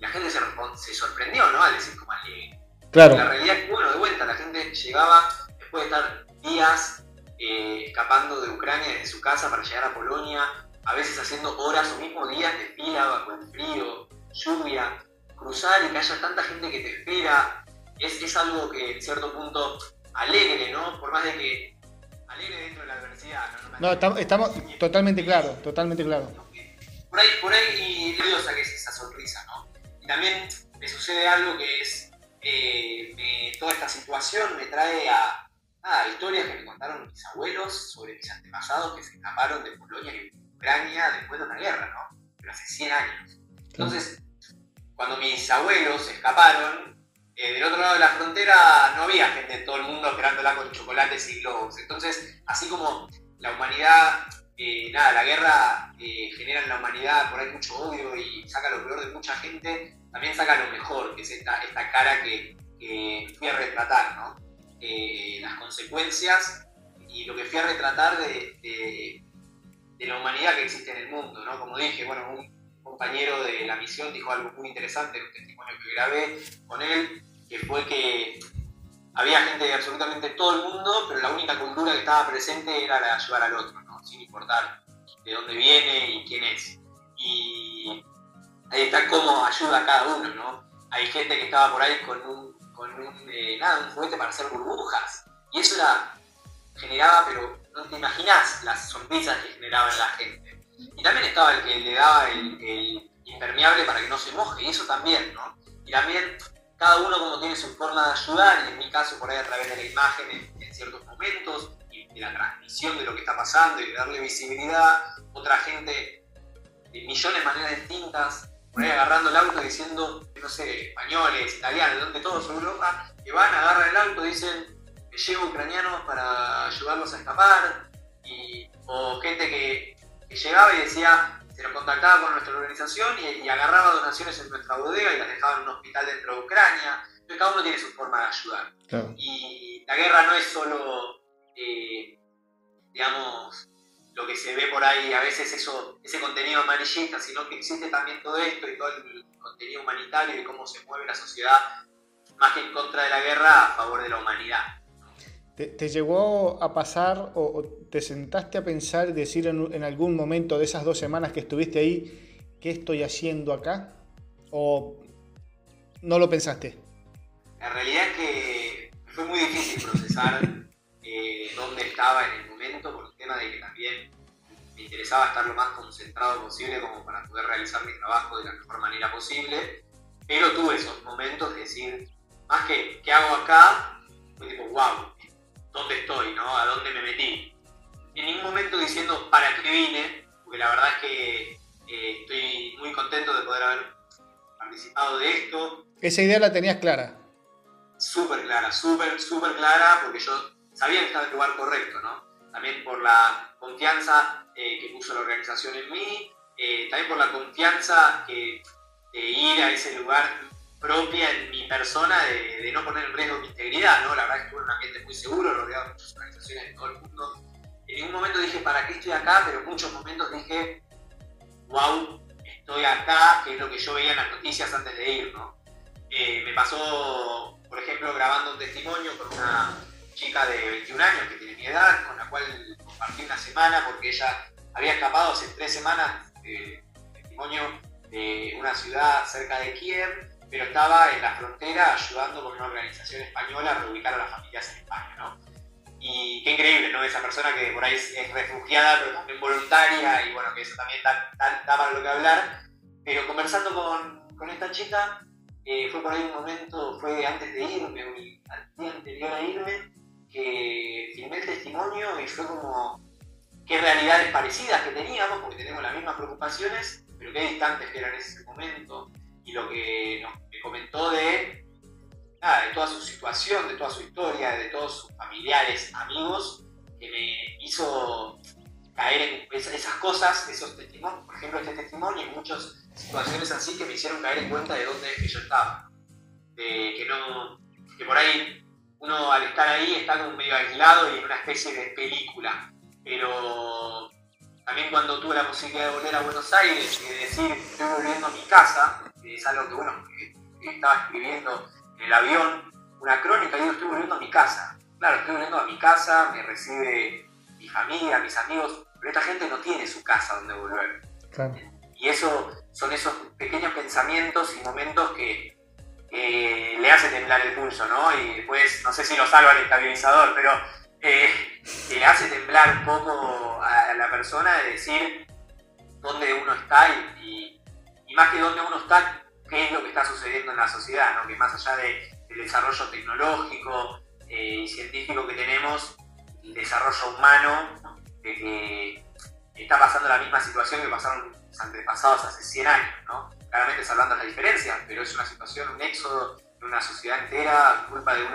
La gente se, sorprendió, ¿no? Al decir como alegre. Claro. La realidad es que, bueno, de vuelta, la gente llegaba después de estar días eh, escapando de Ucrania desde su casa para llegar a Polonia, a veces haciendo horas o mismo días de fila bajo el frío, lluvia, cruzar y que haya tanta gente que te espera, es, es algo que en cierto punto alegre, ¿no? Por más de que alegre dentro de la adversidad. No, estamos, totalmente claros, totalmente claro. Por ahí, por ahí, y yo saqué esa sonrisa, ¿no? Y también me sucede algo que es, eh, toda esta situación me trae a, a historias que me contaron mis abuelos sobre mis antepasados que se escaparon de Polonia y Ucrania después de una guerra, ¿no? Pero hace 100 años. Entonces, cuando mis abuelos escaparon, eh, del otro lado de la frontera no había gente de todo el mundo esperándola con chocolates y globos. Entonces, así como la humanidad, eh, nada, la guerra eh, genera en la humanidad por ahí mucho odio y saca lo peor de mucha gente, también saca lo mejor, que es esta, esta cara que, fui a retratar, ¿no? Eh, las consecuencias y lo que fui a retratar de, de, la humanidad que existe en el mundo, ¿no? Como dije, bueno, un compañero de la misión dijo algo muy interesante un testimonio que grabé con él, que fue que había gente de absolutamente todo el mundo, pero la única cultura que estaba presente era la de ayudar al otro, ¿no? sin importar de dónde viene y quién es. Está cómo ayuda a cada uno, ¿no? Hay gente que estaba por ahí con un, con un, eh, nada, un juguete para hacer burbujas. Y eso era, generaba, pero no te imaginas las sonrisas que generaba en la gente. Y también estaba el que le daba el, el impermeable para que no se moje, y eso también, ¿no? Y también cada uno como tiene su forma de ayudar, y en mi caso por ahí a través de la imagen en, ciertos momentos, y de la transmisión de lo que está pasando y de darle visibilidad, otra gente de millones de maneras distintas, por ahí agarrando el auto diciendo, no sé, españoles, italianos, donde todos Europa, que van, agarran el auto y dicen, me llevo ucranianos para ayudarlos a escapar, y, o gente que, que llegaba y decía, se nos contactaba con nuestra organización y, agarraba donaciones en nuestra bodega y las dejaba en un hospital dentro de Ucrania. Entonces cada uno tiene su forma de ayudar. Y la guerra no es solo, eh, digamos, lo que se ve por ahí, a veces eso, ese contenido amarillista, sino que existe también todo esto y todo el contenido humanitario y cómo se mueve la sociedad, más que en contra de la guerra, a favor de la humanidad. ¿Te, llegó a pasar o, te sentaste a pensar y decir en, algún momento de esas dos semanas que estuviste ahí, ¿qué estoy haciendo acá? ¿O no lo pensaste? La realidad es que fue muy difícil procesar eh, dónde estaba en el momento por el tema de que también me interesaba estar lo más concentrado posible como para poder realizar mi trabajo de la mejor manera posible, pero tuve esos momentos de decir, más que, ¿qué hago acá? Fue tipo, wow, dónde estoy, ¿no? A dónde me metí. En ningún momento diciendo para qué vine, porque la verdad es que eh, estoy muy contento de poder haber participado de esto. ¿Esa idea la tenías clara? Súper clara, súper, súper clara, porque yo sabía que estaba en el lugar correcto, ¿no? También por la confianza eh, que puso la organización en mí, eh, también por la confianza que de ir a ese lugar propia en mi persona de, no poner en riesgo mi integridad, ¿no? La verdad es que estuve en un ambiente muy seguro, rodeado de muchas organizaciones de todo el mundo. En ningún momento dije, ¿para qué estoy acá? Pero en muchos momentos dije, wow, estoy acá, que es lo que yo veía en las noticias antes de ir, ¿no? Eh, me pasó, por ejemplo, grabando un testimonio con una chica de 21 años que tiene mi edad, con la cual compartí una semana porque ella había escapado hace tres semanas de testimonio de una ciudad cerca de Kiev pero estaba en la frontera ayudando con una organización española a reubicar a las familias en España, ¿no? Y qué increíble, ¿no? Esa persona que por ahí es, refugiada, pero también voluntaria, y bueno, que eso también da, para lo que hablar. Pero conversando con, con esta chica, eh, fue por ahí un momento, fue antes de irme, un día anterior a irme, que filmé el testimonio y fue como qué realidades parecidas que teníamos, porque tenemos las mismas preocupaciones, pero qué distantes que eran en ese momento y lo que nos, me comentó de, nada, de toda su situación, de toda su historia, de todos sus familiares, amigos, que me hizo caer en esas cosas, esos testimonios, por ejemplo este testimonio y muchas situaciones así que me hicieron caer en cuenta de dónde es que yo estaba. De que no, que por ahí uno al estar ahí está como medio aislado y en una especie de película. Pero también cuando tuve la posibilidad de volver a Buenos Aires y de decir, estoy volviendo a mi casa, es algo que, bueno, estaba escribiendo en el avión, una crónica, y digo, estoy volviendo a mi casa. Claro, estoy volviendo a mi casa, me recibe mi familia, mis amigos, pero esta gente no tiene su casa donde volver. Y eso son esos pequeños pensamientos y momentos que le hacen temblar el pulso, ¿no? Y después, no sé si lo salva el estabilizador, pero eh, le hace temblar un poco a la persona de decir dónde uno está y más que dónde uno está, qué es lo que está sucediendo en la sociedad, ¿no? que más allá del desarrollo tecnológico eh, y científico que tenemos, el desarrollo humano, de que está pasando la misma situación que pasaron los antepasados hace 100 años. ¿no? Claramente salvando las diferencias, pero es una situación, un éxodo de una sociedad entera culpa de un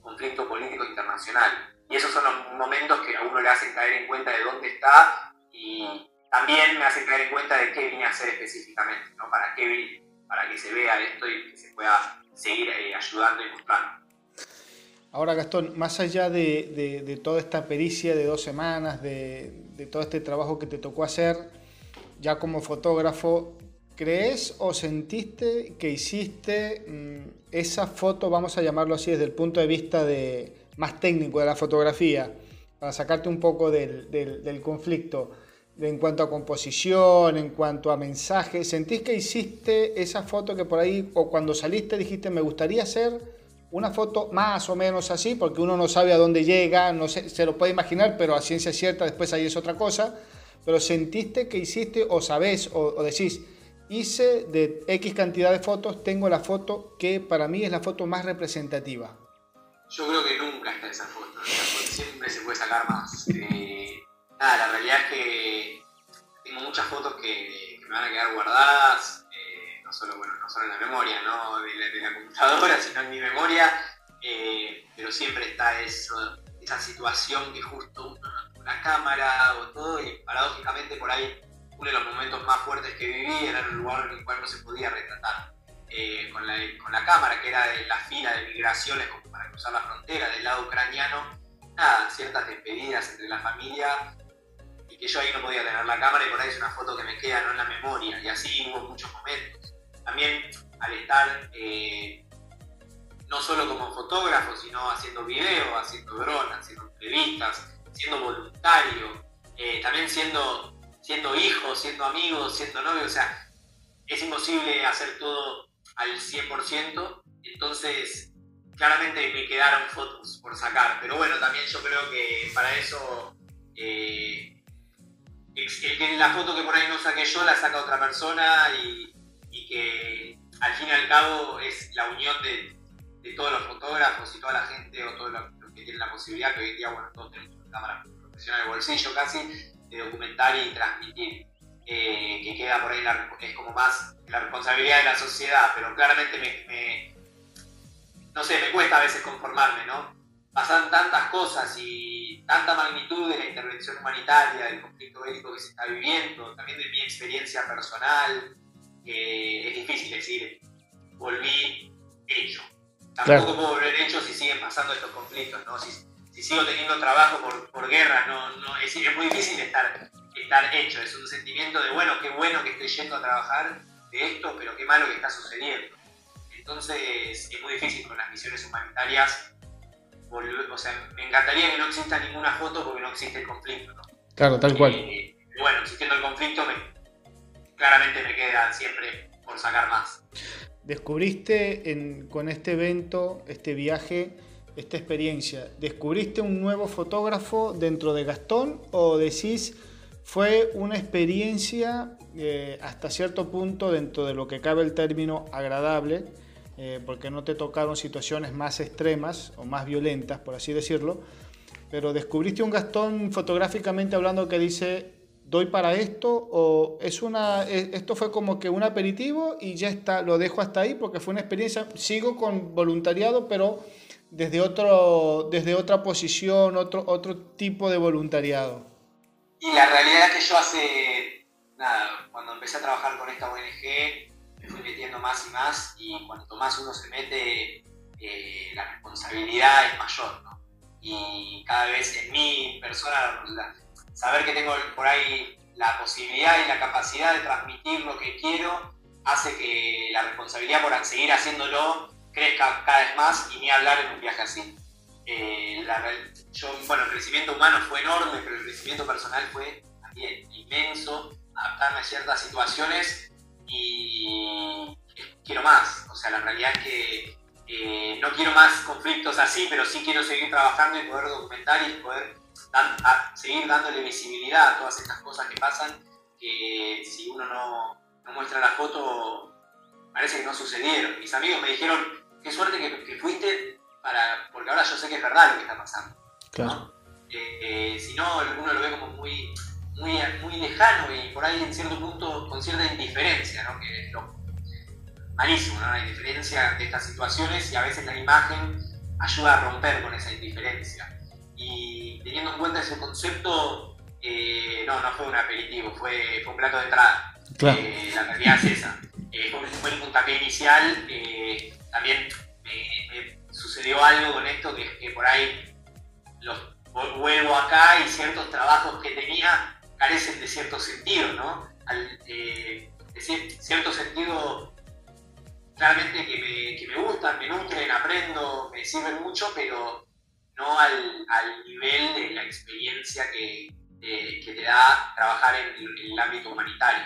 conflicto político internacional. Y esos son los momentos que a uno le hacen caer en cuenta de dónde está y también me hacen caer en cuenta de qué vine a hacer específicamente, ¿no? Para qué para que se vea esto y se pueda seguir ayudando y mostrando. Ahora, Gastón, más allá de, toda esta pericia de dos semanas, de, todo este trabajo que te tocó hacer, ya como fotógrafo, ¿crees o sentiste que hiciste mm, esa foto, vamos a llamarlo así, desde el punto de vista de, más técnico de la fotografía, para sacarte un poco del, del conflicto? en cuanto a composición, en cuanto a mensaje, ¿sentís que hiciste esa foto que por ahí, o cuando saliste dijiste, me gustaría hacer una foto más o menos así, porque uno no sabe a dónde llega, no se, se lo puede imaginar, pero a ciencia cierta después ahí es otra cosa, pero sentiste que hiciste o sabés o, decís, hice de X cantidad de fotos, tengo la foto que para mí es la foto más representativa. Yo creo que nunca está esa foto, siempre se puede sacar más. Eh, nada, la realidad es que tengo muchas fotos que, me van a quedar guardadas, no solo, bueno, no solo en la memoria ¿no? de, la, computadora, sino en mi memoria, eh, pero siempre está eso, esa situación que justo una cámara o todo, y paradójicamente por ahí uno de los momentos más fuertes que viví era en un lugar en el cual no se podía retratar. Eh, con, la, cámara, que era de la fila de migraciones para cruzar la frontera del lado ucraniano, nada, ciertas despedidas entre la familia y que yo ahí no podía tener la cámara y por ahí es una foto que me queda no en la memoria y así hubo muchos momentos también al estar eh, no solo como fotógrafo, sino haciendo videos, haciendo drones, haciendo entrevistas, siendo voluntario, eh, también siendo, siendo hijo, siendo amigo, siendo novio, o sea, es imposible hacer todo al 100%, entonces claramente me quedaron fotos por sacar, pero bueno, también yo creo que para eso eh, la foto que por ahí no saqué yo la saca otra persona y, que al fin y al cabo es la unión de, todos los fotógrafos y toda la gente o todos los, que tienen la posibilidad, que hoy en día, bueno, todos tenemos una cámara profesional de bolsillo casi, de documentar y transmitir, eh, que queda por ahí, es como más la responsabilidad de la sociedad, pero claramente me, no sé, me cuesta a veces conformarme, ¿no? Pasan tantas cosas y tanta magnitud de la intervención humanitaria, del conflicto bélico que se está viviendo, también de mi experiencia personal, es difícil decir, volví hecho. Tampoco puedo volver hecho si siguen pasando estos conflictos, ¿no? Si, sigo teniendo trabajo por, por guerra, no, no, es, es, muy difícil estar, estar hecho. Es un sentimiento de, bueno, qué bueno que estoy yendo a trabajar de esto, pero qué malo que está sucediendo. Entonces es muy difícil con las misiones humanitarias. o sea, me encantaría que no exista ninguna foto porque no existe el conflicto, ¿no? Claro, tal cual. Eh, bueno, existiendo el conflicto me, claramente me queda siempre por sacar más. Descubriste con este evento, este viaje, esta experiencia, ¿descubriste un nuevo fotógrafo dentro de Gastón o decís fue una experiencia eh, hasta cierto punto dentro de lo que cabe el término agradable, eh, porque no te tocaron situaciones más extremas o más violentas, por así decirlo, pero descubriste un Gastón fotográficamente hablando que dice, doy para esto o es una esto fue como que un aperitivo y ya está lo dejo hasta ahí porque fue una experiencia sigo con voluntariado pero desde otro desde otra posición otro otro tipo de voluntariado y la realidad es que yo hace nada cuando empecé a trabajar con esta ONG me fui metiendo más y más y cuanto más uno se mete eh, la responsabilidad es mayor ¿no? y cada vez en mi persona saber que tengo por ahí la posibilidad y la capacidad de transmitir lo que quiero hace que la responsabilidad por seguir haciéndolo crezca cada vez más y ni hablar en un viaje así. Eh, yo, bueno, el crecimiento humano fue enorme, pero el crecimiento personal fue también inmenso, adaptarme a ciertas situaciones y quiero más. O sea, la realidad es que eh, no quiero más conflictos así, pero sí quiero seguir trabajando y poder documentar y poder seguir dándole visibilidad a todas estas cosas que pasan, que si uno no, no, muestra la foto, parece que no sucedieron. Mis amigos me dijeron, qué suerte que, fuiste, para, porque ahora yo sé que es verdad lo que está pasando. Claro. Eh, eh, si no, uno lo ve como muy, muy, muy lejano y por ahí en cierto punto con cierta indiferencia, ¿no? que es lo malísimo, ¿no? la indiferencia de estas situaciones y a veces la imagen ayuda a romper con esa indiferencia. Y teniendo en cuenta ese concepto, eh, no, no fue un aperitivo, fue, fue un plato de entrada. La realidad es esa. Eh, fue, un puntapié inicial, también me, sucedió algo con esto que es por ahí los vuelvo acá y ciertos trabajos que tenía carecen de cierto sentido, ¿no? Al, eh, decir, cierto sentido claramente que me, que me gustan, me nutren, aprendo, me sirven mucho, pero no al, al nivel de la experiencia que, eh, que te da trabajar en, el ámbito humanitario,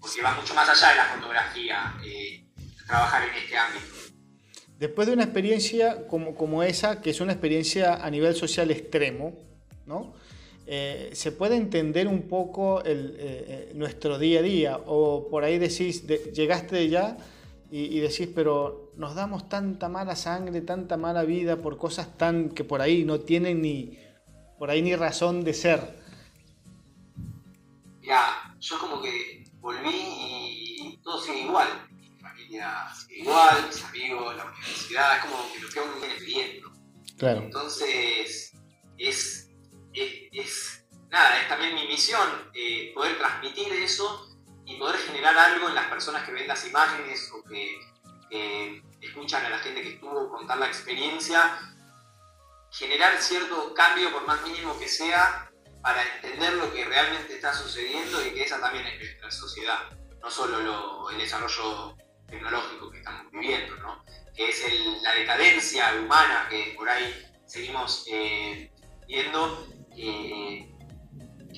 porque va mucho más allá de la fotografía, eh, trabajar en este ámbito. Después de una experiencia como, como esa, que es una experiencia a nivel social extremo, ¿no? Eh, ¿se puede entender un poco el, nuestro día a día? O por ahí decís, llegaste ya y, decís, pero nos damos tanta mala sangre, tanta mala vida por cosas tan que por ahí no tienen ni, por ahí ni razón de ser. Ya, yo como que volví y todo sigue igual. Sigue igual, mis amigos, la universidad, es como que lo que uno viene. Claro. Entonces, es, es, nada, es también mi misión eh, poder transmitir eso y poder generar algo en las personas que ven las imágenes o que escuchan a la gente que estuvo, contar la experiencia, generar cierto cambio, por más mínimo que sea, para entender lo que realmente está sucediendo y que esa también es nuestra sociedad, no solo el desarrollo tecnológico que estamos viviendo, ¿no? que es la decadencia humana que por ahí seguimos eh, viendo, que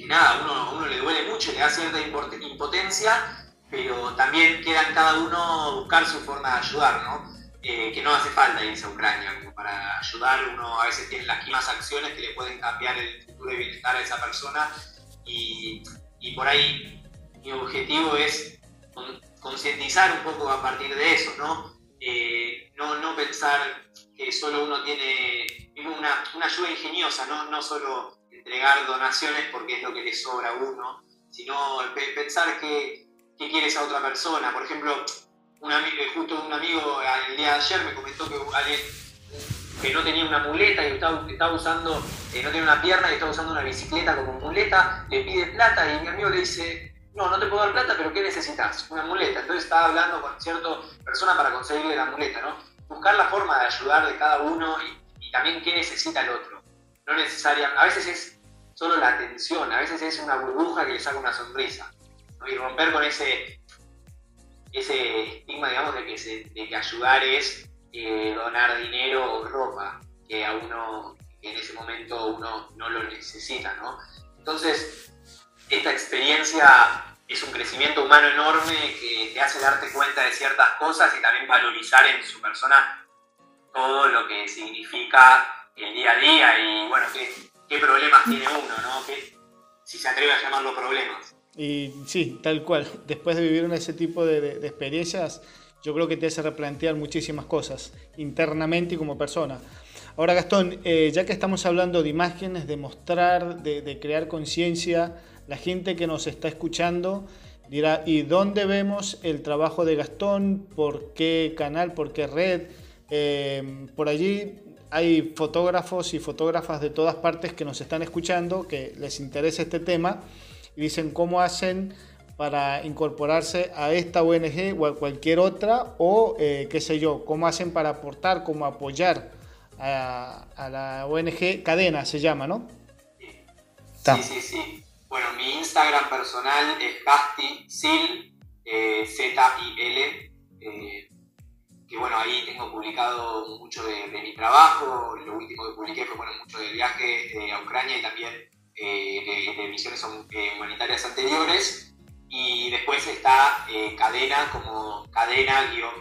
nada, uno, uno le duele mucho, le da cierta impotencia, pero también queda en cada uno buscar su forma de ayudar, ¿no? Eh, que no hace falta irse a Ucrania, como para ayudar, uno a veces tiene las mismas acciones que le pueden cambiar el futuro de bienestar a esa persona y por ahí mi objetivo es concientizar un poco a partir de eso, ¿no? Eh, no, no pensar que solo uno tiene una, una ayuda ingeniosa, ¿no? no solo entregar donaciones porque es lo que le sobra a uno, sino pensar que, qué quieres a otra persona. Por ejemplo, un amigo, eh, justo un amigo el día de ayer me comentó que alguien que no tenía una muleta y estaba, estaba usando, eh, no tenía una pierna y estaba usando una bicicleta como muleta, le pide plata y mi amigo le dice, no, no te puedo dar plata, pero ¿qué necesitas? Una muleta. Entonces estaba hablando con cierta persona para conseguirle la muleta, ¿no? Buscar la forma de ayudar de cada uno y, también qué necesita el otro. No necesariamente, a veces es solo la atención, a veces es una burbuja que le saca una sonrisa. Y romper con ese, ese estigma, digamos, de que, que ayudar es eh, donar dinero o ropa, que a uno, en ese momento uno no lo necesita, ¿no? Entonces, esta experiencia es un crecimiento humano enorme que te hace darte cuenta de ciertas cosas y también valorizar en su persona todo lo que significa el día a día y bueno, que qué problemas tiene uno, ¿no? si se atreve a llamarlo problemas. Y sí, tal cual. Después de vivir ese tipo de, experiencias, yo creo que te hace replantear muchísimas cosas, internamente y como persona. Ahora, Gastón, eh, ya que estamos hablando de imágenes, de mostrar, de, crear conciencia, la gente que nos está escuchando dirá, ¿y dónde vemos el trabajo de Gastón? ¿Por qué canal? ¿Por qué red? Eh, por allí hay fotógrafos y fotógrafas de todas partes que nos están escuchando, que les interesa este tema y dicen cómo hacen para incorporarse a esta ONG o a cualquier otra o eh, qué sé yo, cómo hacen para aportar, cómo apoyar a, la ONG Cadena, se llama, ¿no? Sí, sí, sí. Bueno, mi Instagram personal es Basti Sil, eh, Z-I-L. Eh, que bueno, ahí tengo publicado mucho de, mi trabajo, lo último que publiqué fue bueno, mucho del viaje a Ucrania y también eh, de, misiones eh, humanitarias anteriores. Y después está cadena como cadena guion,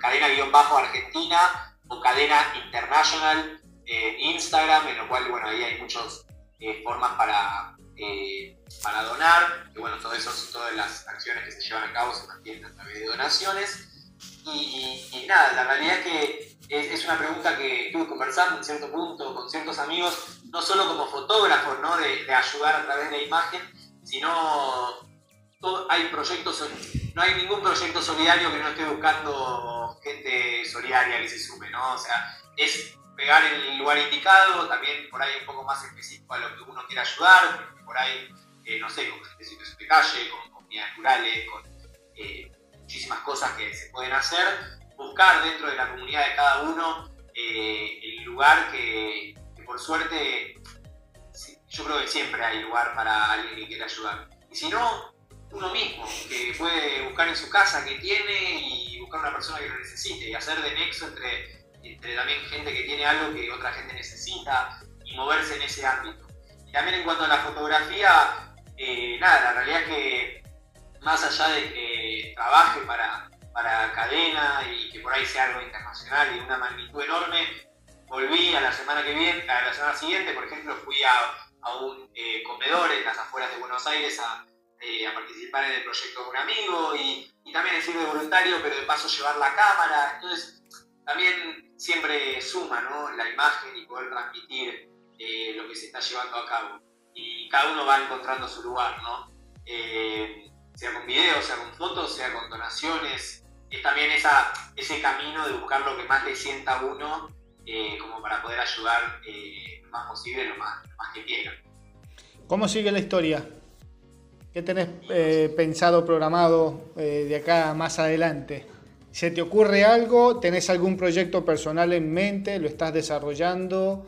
cadena guion bajo Argentina o cadena international Instagram, en lo cual bueno, ahí hay muchas formas para, para donar, que bueno, todo eso, todas las acciones que se llevan a cabo se mantienen a través de donaciones. Y, nada, la realidad es que es, una pregunta que estuve conversando en cierto punto con ciertos amigos, no solo como fotógrafos, ¿no? de, ayudar a través de la imagen, sino hay proyectos, no hay ningún proyecto solidario que no esté buscando gente solidaria que se sume, ¿no? O sea, es pegar el lugar indicado, también por ahí un poco más específico a lo que uno quiere ayudar, por ahí, no sé, con gente de calle, con comunidades rurales, con eh, muchísimas cosas que se pueden hacer buscar dentro de la comunidad de cada uno eh, el lugar que, por suerte yo creo que siempre hay lugar para alguien que quiera ayudar. Y si no, uno mismo, que puede buscar en su casa que tiene y buscar una persona que lo necesite y hacer de nexo entre, entre también gente que tiene algo que otra gente necesita y moverse en ese ámbito. También en cuanto a la fotografía, eh, nada, la realidad es que más allá de que trabaje para, para cadena y que por ahí sea algo internacional y de una magnitud enorme, volví a la semana que viene, a la semana siguiente, por ejemplo, fui a, un eh, comedor en las afueras de Buenos Aires eh, a, participar en el proyecto de un amigo y, y también decir de voluntario, pero de paso llevar la cámara. Entonces, también siempre suma ¿no? la imagen y poder transmitir eh, lo que se está llevando a cabo. Y cada uno va encontrando su lugar, ¿no? sea con videos, sea con fotos, sea con donaciones. Es también esa, ese camino de buscar lo que más le sienta a uno eh, como para poder ayudar eh, lo más posible, lo más, que quiera. ¿Cómo sigue la historia? ¿Qué tenés eh, pensado, programado de acá más adelante? ¿Se te ocurre algo? ¿Tenés algún proyecto personal en mente? ¿Lo estás desarrollando?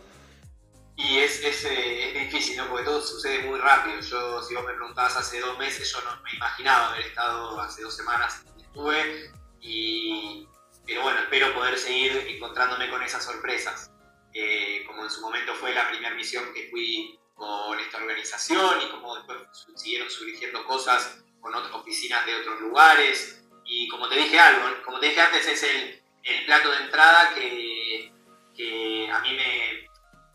Y es, es, es, difícil, ¿no? Porque todo sucede muy rápido. Yo, si vos me preguntabas hace dos meses, yo no me imaginaba haber estado hace dos semanas estuve. Y, pero bueno, espero poder seguir encontrándome con esas sorpresas. Eh, como en su momento fue la primera misión que fui con esta organización y como después siguieron surgiendo cosas con otras oficinas de otros lugares. Y como te dije algo, como te dije antes, es el, el plato de entrada que, que a mí me,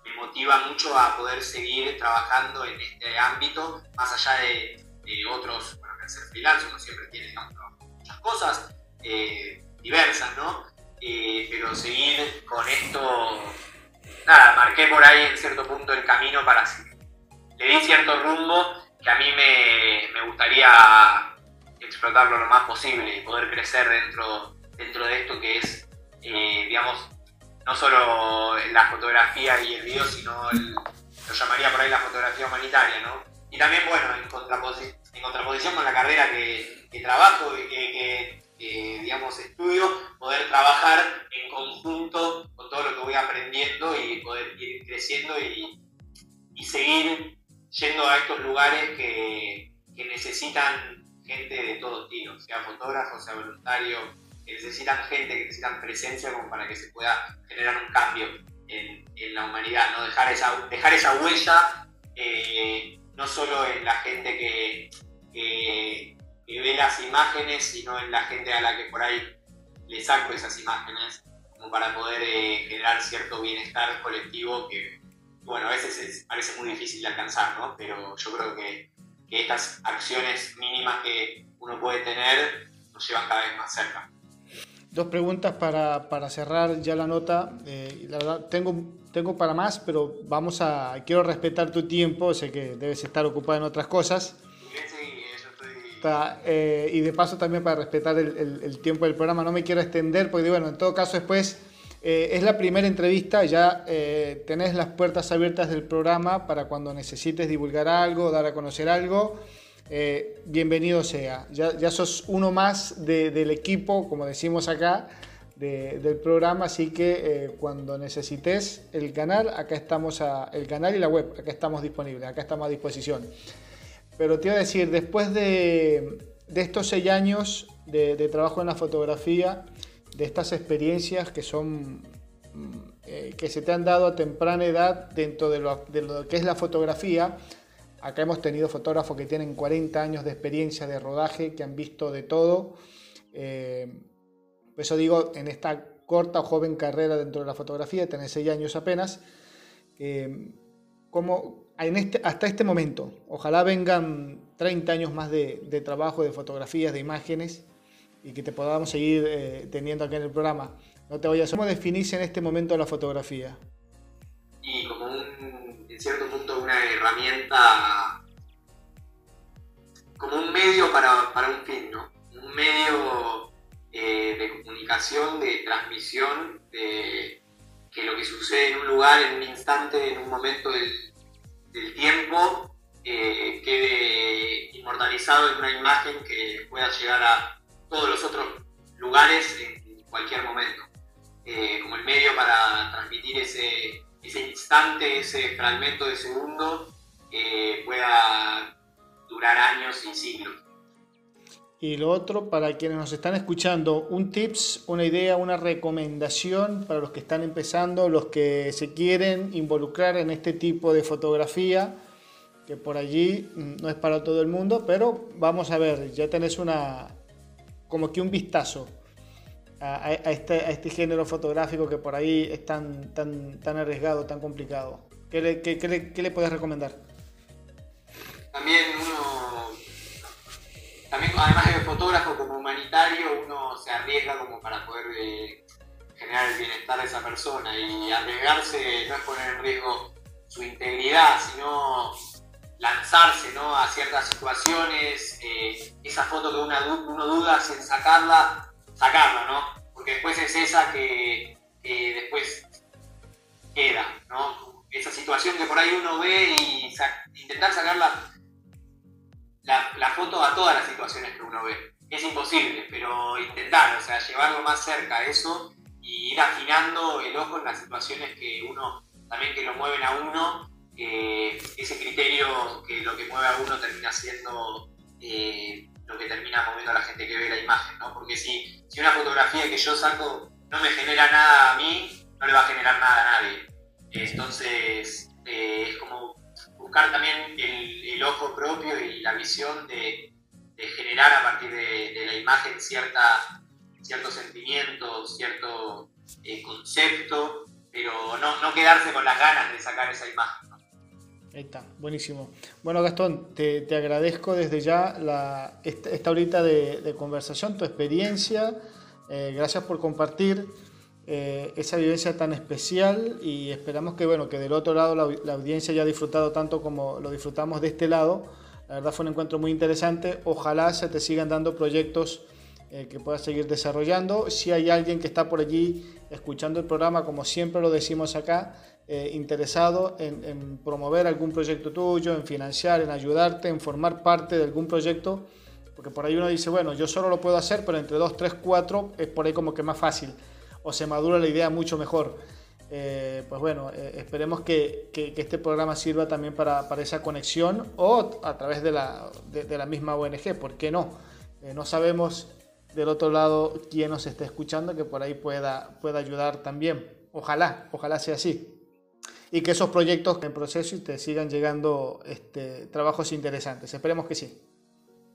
me, motiva mucho a poder seguir trabajando en este ámbito, más allá de, otros, bueno, que ser freelance uno siempre tiene muchas cosas, eh, diversas, ¿no? Eh, pero seguir con esto, nada, marqué por ahí en cierto punto el camino para... Le di cierto rumbo que a mí me, me gustaría explotarlo lo más posible y poder crecer dentro, dentro de esto que es, eh, digamos, no solo la fotografía y el video, sino lo llamaría por ahí la fotografía humanitaria, ¿no? Y también, bueno, en, contraposición con la carrera que, trabajo y que digamos, estudio, poder trabajar en conjunto con todo lo que voy aprendiendo y poder ir creciendo y, seguir yendo a estos lugares que, necesitan gente de todo tipo, sea fotógrafo, sea voluntario, que necesitan gente, que necesitan presencia como para que se pueda generar un cambio en, la humanidad, ¿no? dejar, esa, dejar esa huella eh, no solo en la gente que, ve las imágenes, sino en la gente a la que por ahí le saco esas imágenes, como para poder eh, generar cierto bienestar colectivo que, bueno, a veces parece muy difícil de alcanzar, ¿no? Pero yo creo que estas acciones mínimas que uno puede tener nos llevan cada vez más cerca. Dos preguntas para, para cerrar ya la nota. Eh, la verdad, tengo, tengo para más, pero vamos a. Quiero respetar tu tiempo, sé que debes estar ocupado en otras cosas. Eh, y de paso también para respetar el, tiempo del programa, no me quiero extender porque bueno, en todo caso después eh, es la primera entrevista, ya eh, tenés las puertas abiertas del programa para cuando necesites divulgar algo, dar a conocer algo, bienvenido sea. Ya, ya, sos uno más del equipo, como decimos acá, del programa, así que cuando necesites el canal, acá estamos, el canal y la web, acá estamos disponibles, acá estamos a disposición. Pero te iba a decir, después de, estos seis años de, trabajo en la fotografía, de estas experiencias que son mm, eh, que se te han dado a temprana edad dentro de lo, que es la fotografía. Acá hemos tenido fotógrafos que tienen 40 años de experiencia de rodaje, que han visto de todo. Eh, eso digo, en esta corta o joven carrera dentro de la fotografía, tenés 6 años apenas, eh, ¿cómo, este, hasta este momento. Ojalá vengan 30 años más de, trabajo, de fotografías, de imágenes y que te podamos seguir eh, teniendo aquí en el programa. No te vayas. ¿Cómo definís en este momento la fotografía? Y como en cierto punto una herramienta, como un medio para, un fin, ¿no? Un medio eh, de comunicación, de transmisión, de que lo que sucede en un lugar, en un instante, en un momento del, del tiempo eh, quede inmortalizado en una imagen que pueda llegar a todos los otros lugares en cualquier momento, eh, como el medio para transmitir ese, ese instante, ese fragmento de segundo, pueda durar años y siglos. Y lo otro, para quienes nos están escuchando, un tips, una idea, una recomendación para los que están empezando, los que se quieren involucrar en este tipo de fotografía, que por allí mm, no es para todo el mundo, pero vamos a ver, ya tenés una, como que un vistazo a, este, a este, género fotográfico que por ahí es tan, tan, tan arriesgado, tan complicado. ¿Qué le, qué, le puedes recomendar? También uno también además de fotógrafo como humanitario, uno se arriesga como para poder eh, generar el bienestar de esa persona y arriesgarse no es poner en riesgo su integridad, sino lanzarse ¿no? a ciertas situaciones, eh, esa foto que uno, duda en sacarla, sacarla, ¿no? Porque después es esa que, después queda, ¿no? Esa situación que por ahí uno ve y intentar sacarla la, foto a todas las situaciones que uno ve. Es imposible, pero intentar, o sea, llevarlo más cerca a eso y ir afinando el ojo en las situaciones que uno, también que lo mueven a uno, ese criterio que lo que mueve a uno termina siendo eh, lo que termina moviendo a la gente que ve la imagen, ¿no? Porque si, si una fotografía que yo saco no me genera nada a mí, no le va a generar nada a nadie. Entonces, eh, es como buscar también el, ojo propio y la visión de, generar a partir de, la imagen cierta, cierto sentimiento, cierto eh, concepto, pero no, quedarse con las ganas de sacar esa imagen. Ahí está, buenísimo. Bueno, Gastón, te, agradezco desde ya la, esta, horita de, conversación, tu experiencia. Eh, gracias por compartir. Eh, esa vivencia tan especial y esperamos que, bueno, que del otro lado la, audiencia haya disfrutado tanto como lo disfrutamos de este lado. La verdad fue un encuentro muy interesante. Ojalá se te sigan dando proyectos eh, que puedas seguir desarrollando. Si hay alguien que está por allí escuchando el programa, como siempre lo decimos acá, eh, interesado en, promover algún proyecto tuyo, en financiar, en ayudarte, en formar parte de algún proyecto, porque por ahí uno dice, bueno, yo solo lo puedo hacer, pero entre dos, tres, cuatro es por ahí como que más fácil o se madura la idea mucho mejor. Eh, pues bueno, esperemos que, este programa sirva también para, esa conexión o a través de la, de, la misma ONG, ¿por qué no? No sabemos del otro lado quién nos está escuchando que por ahí pueda, pueda ayudar también. Ojalá, ojalá sea así. Y que esos proyectos en proceso y te sigan llegando este, trabajos interesantes. Esperemos que sí.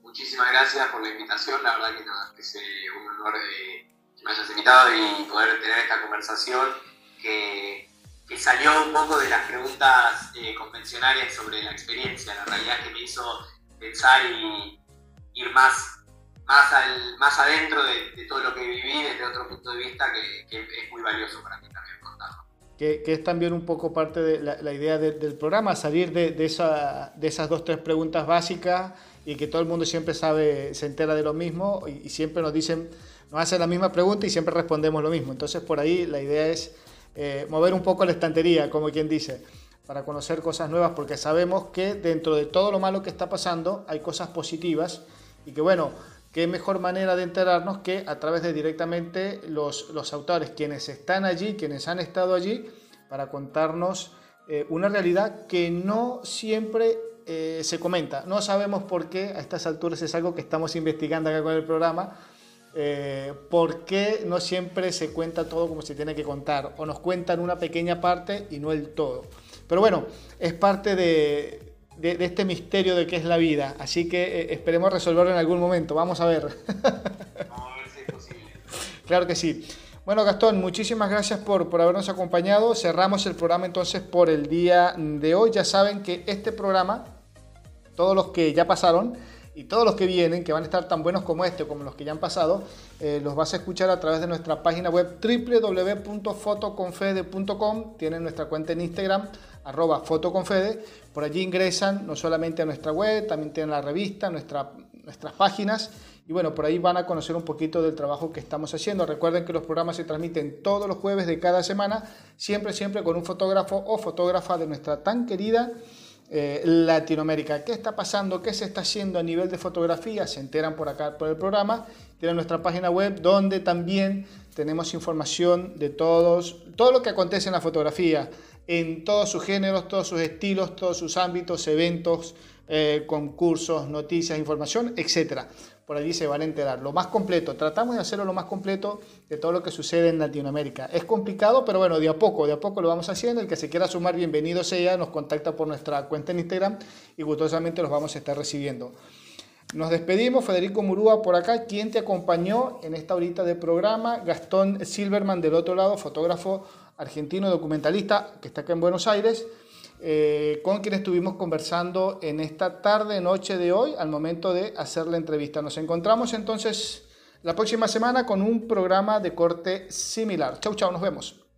Muchísimas gracias por la invitación. La verdad que, nada, que es un honor de me hayas invitado y poder tener esta conversación que, salió un poco de las preguntas eh, convencionales sobre la experiencia, la realidad que me hizo pensar y ir más, más, al, más adentro de, todo lo que viví desde otro punto de vista que, es muy valioso para mí también contarlo. Que, es también un poco parte de la, idea del programa, salir de, esa, de esas dos, tres preguntas básicas y que todo el mundo siempre sabe, se entera de lo mismo y siempre nos dicen nos hacen la misma pregunta y siempre respondemos lo mismo. Entonces por ahí la idea es eh, mover un poco la estantería, como quien dice, para conocer cosas nuevas, porque sabemos que dentro de todo lo malo que está pasando hay cosas positivas y que bueno, qué mejor manera de enterarnos que a través de directamente los, los autores, quienes están allí, quienes han estado allí, para contarnos eh, una realidad que no siempre eh, se comenta. No sabemos por qué, a estas alturas es algo que estamos investigando acá con el programa, eh, por qué no siempre se cuenta todo como se tiene que contar, o nos cuentan una pequeña parte y no el todo. Pero bueno, es parte de, este misterio de qué es la vida, así que eh, esperemos resolverlo en algún momento, vamos a ver. Vamos a ver si es posible. Claro que sí. Bueno, Gastón, muchísimas gracias por, por habernos acompañado. Cerramos el programa entonces por el día de hoy. Ya saben que este programa, todos los que ya pasaron, y todos los que vienen, que van a estar tan buenos como este, como los que ya han pasado, eh, los vas a escuchar a través de nuestra página web www.fotoconfede.com. Tienen nuestra cuenta en Instagram, arroba fotoconfede. Por allí ingresan no solamente a nuestra web, también tienen la revista, nuestra, nuestras páginas. Y bueno, por ahí van a conocer un poquito del trabajo que estamos haciendo. Recuerden que los programas se transmiten todos los jueves de cada semana, siempre, siempre con un fotógrafo o fotógrafa de nuestra tan querida eh, Latinoamérica. ¿Qué está pasando? ¿Qué se está haciendo a nivel de fotografía? Se enteran por acá por el programa. Tienen nuestra página web donde también tenemos información de todos, todo lo que acontece en la fotografía, en todos sus géneros, todos sus estilos, todos sus ámbitos, eventos, eh, concursos, noticias, información, etc. Por allí se van a enterar. Lo más completo, tratamos de hacerlo lo más completo de todo lo que sucede en Latinoamérica. Es complicado, pero bueno, de a poco, de a poco lo vamos haciendo. El que se quiera sumar, bienvenido sea, nos contacta por nuestra cuenta en Instagram y gustosamente los vamos a estar recibiendo. Nos despedimos, Federico Murúa por acá, quien te acompañó en esta horita de programa, Gastón Silverman del otro lado, fotógrafo argentino documentalista que está acá en Buenos Aires. Eh, con quien estuvimos conversando en esta tarde, noche de hoy, al momento de hacer la entrevista. Nos encontramos entonces la próxima semana con un programa de corte similar. Chau, chau, nos vemos.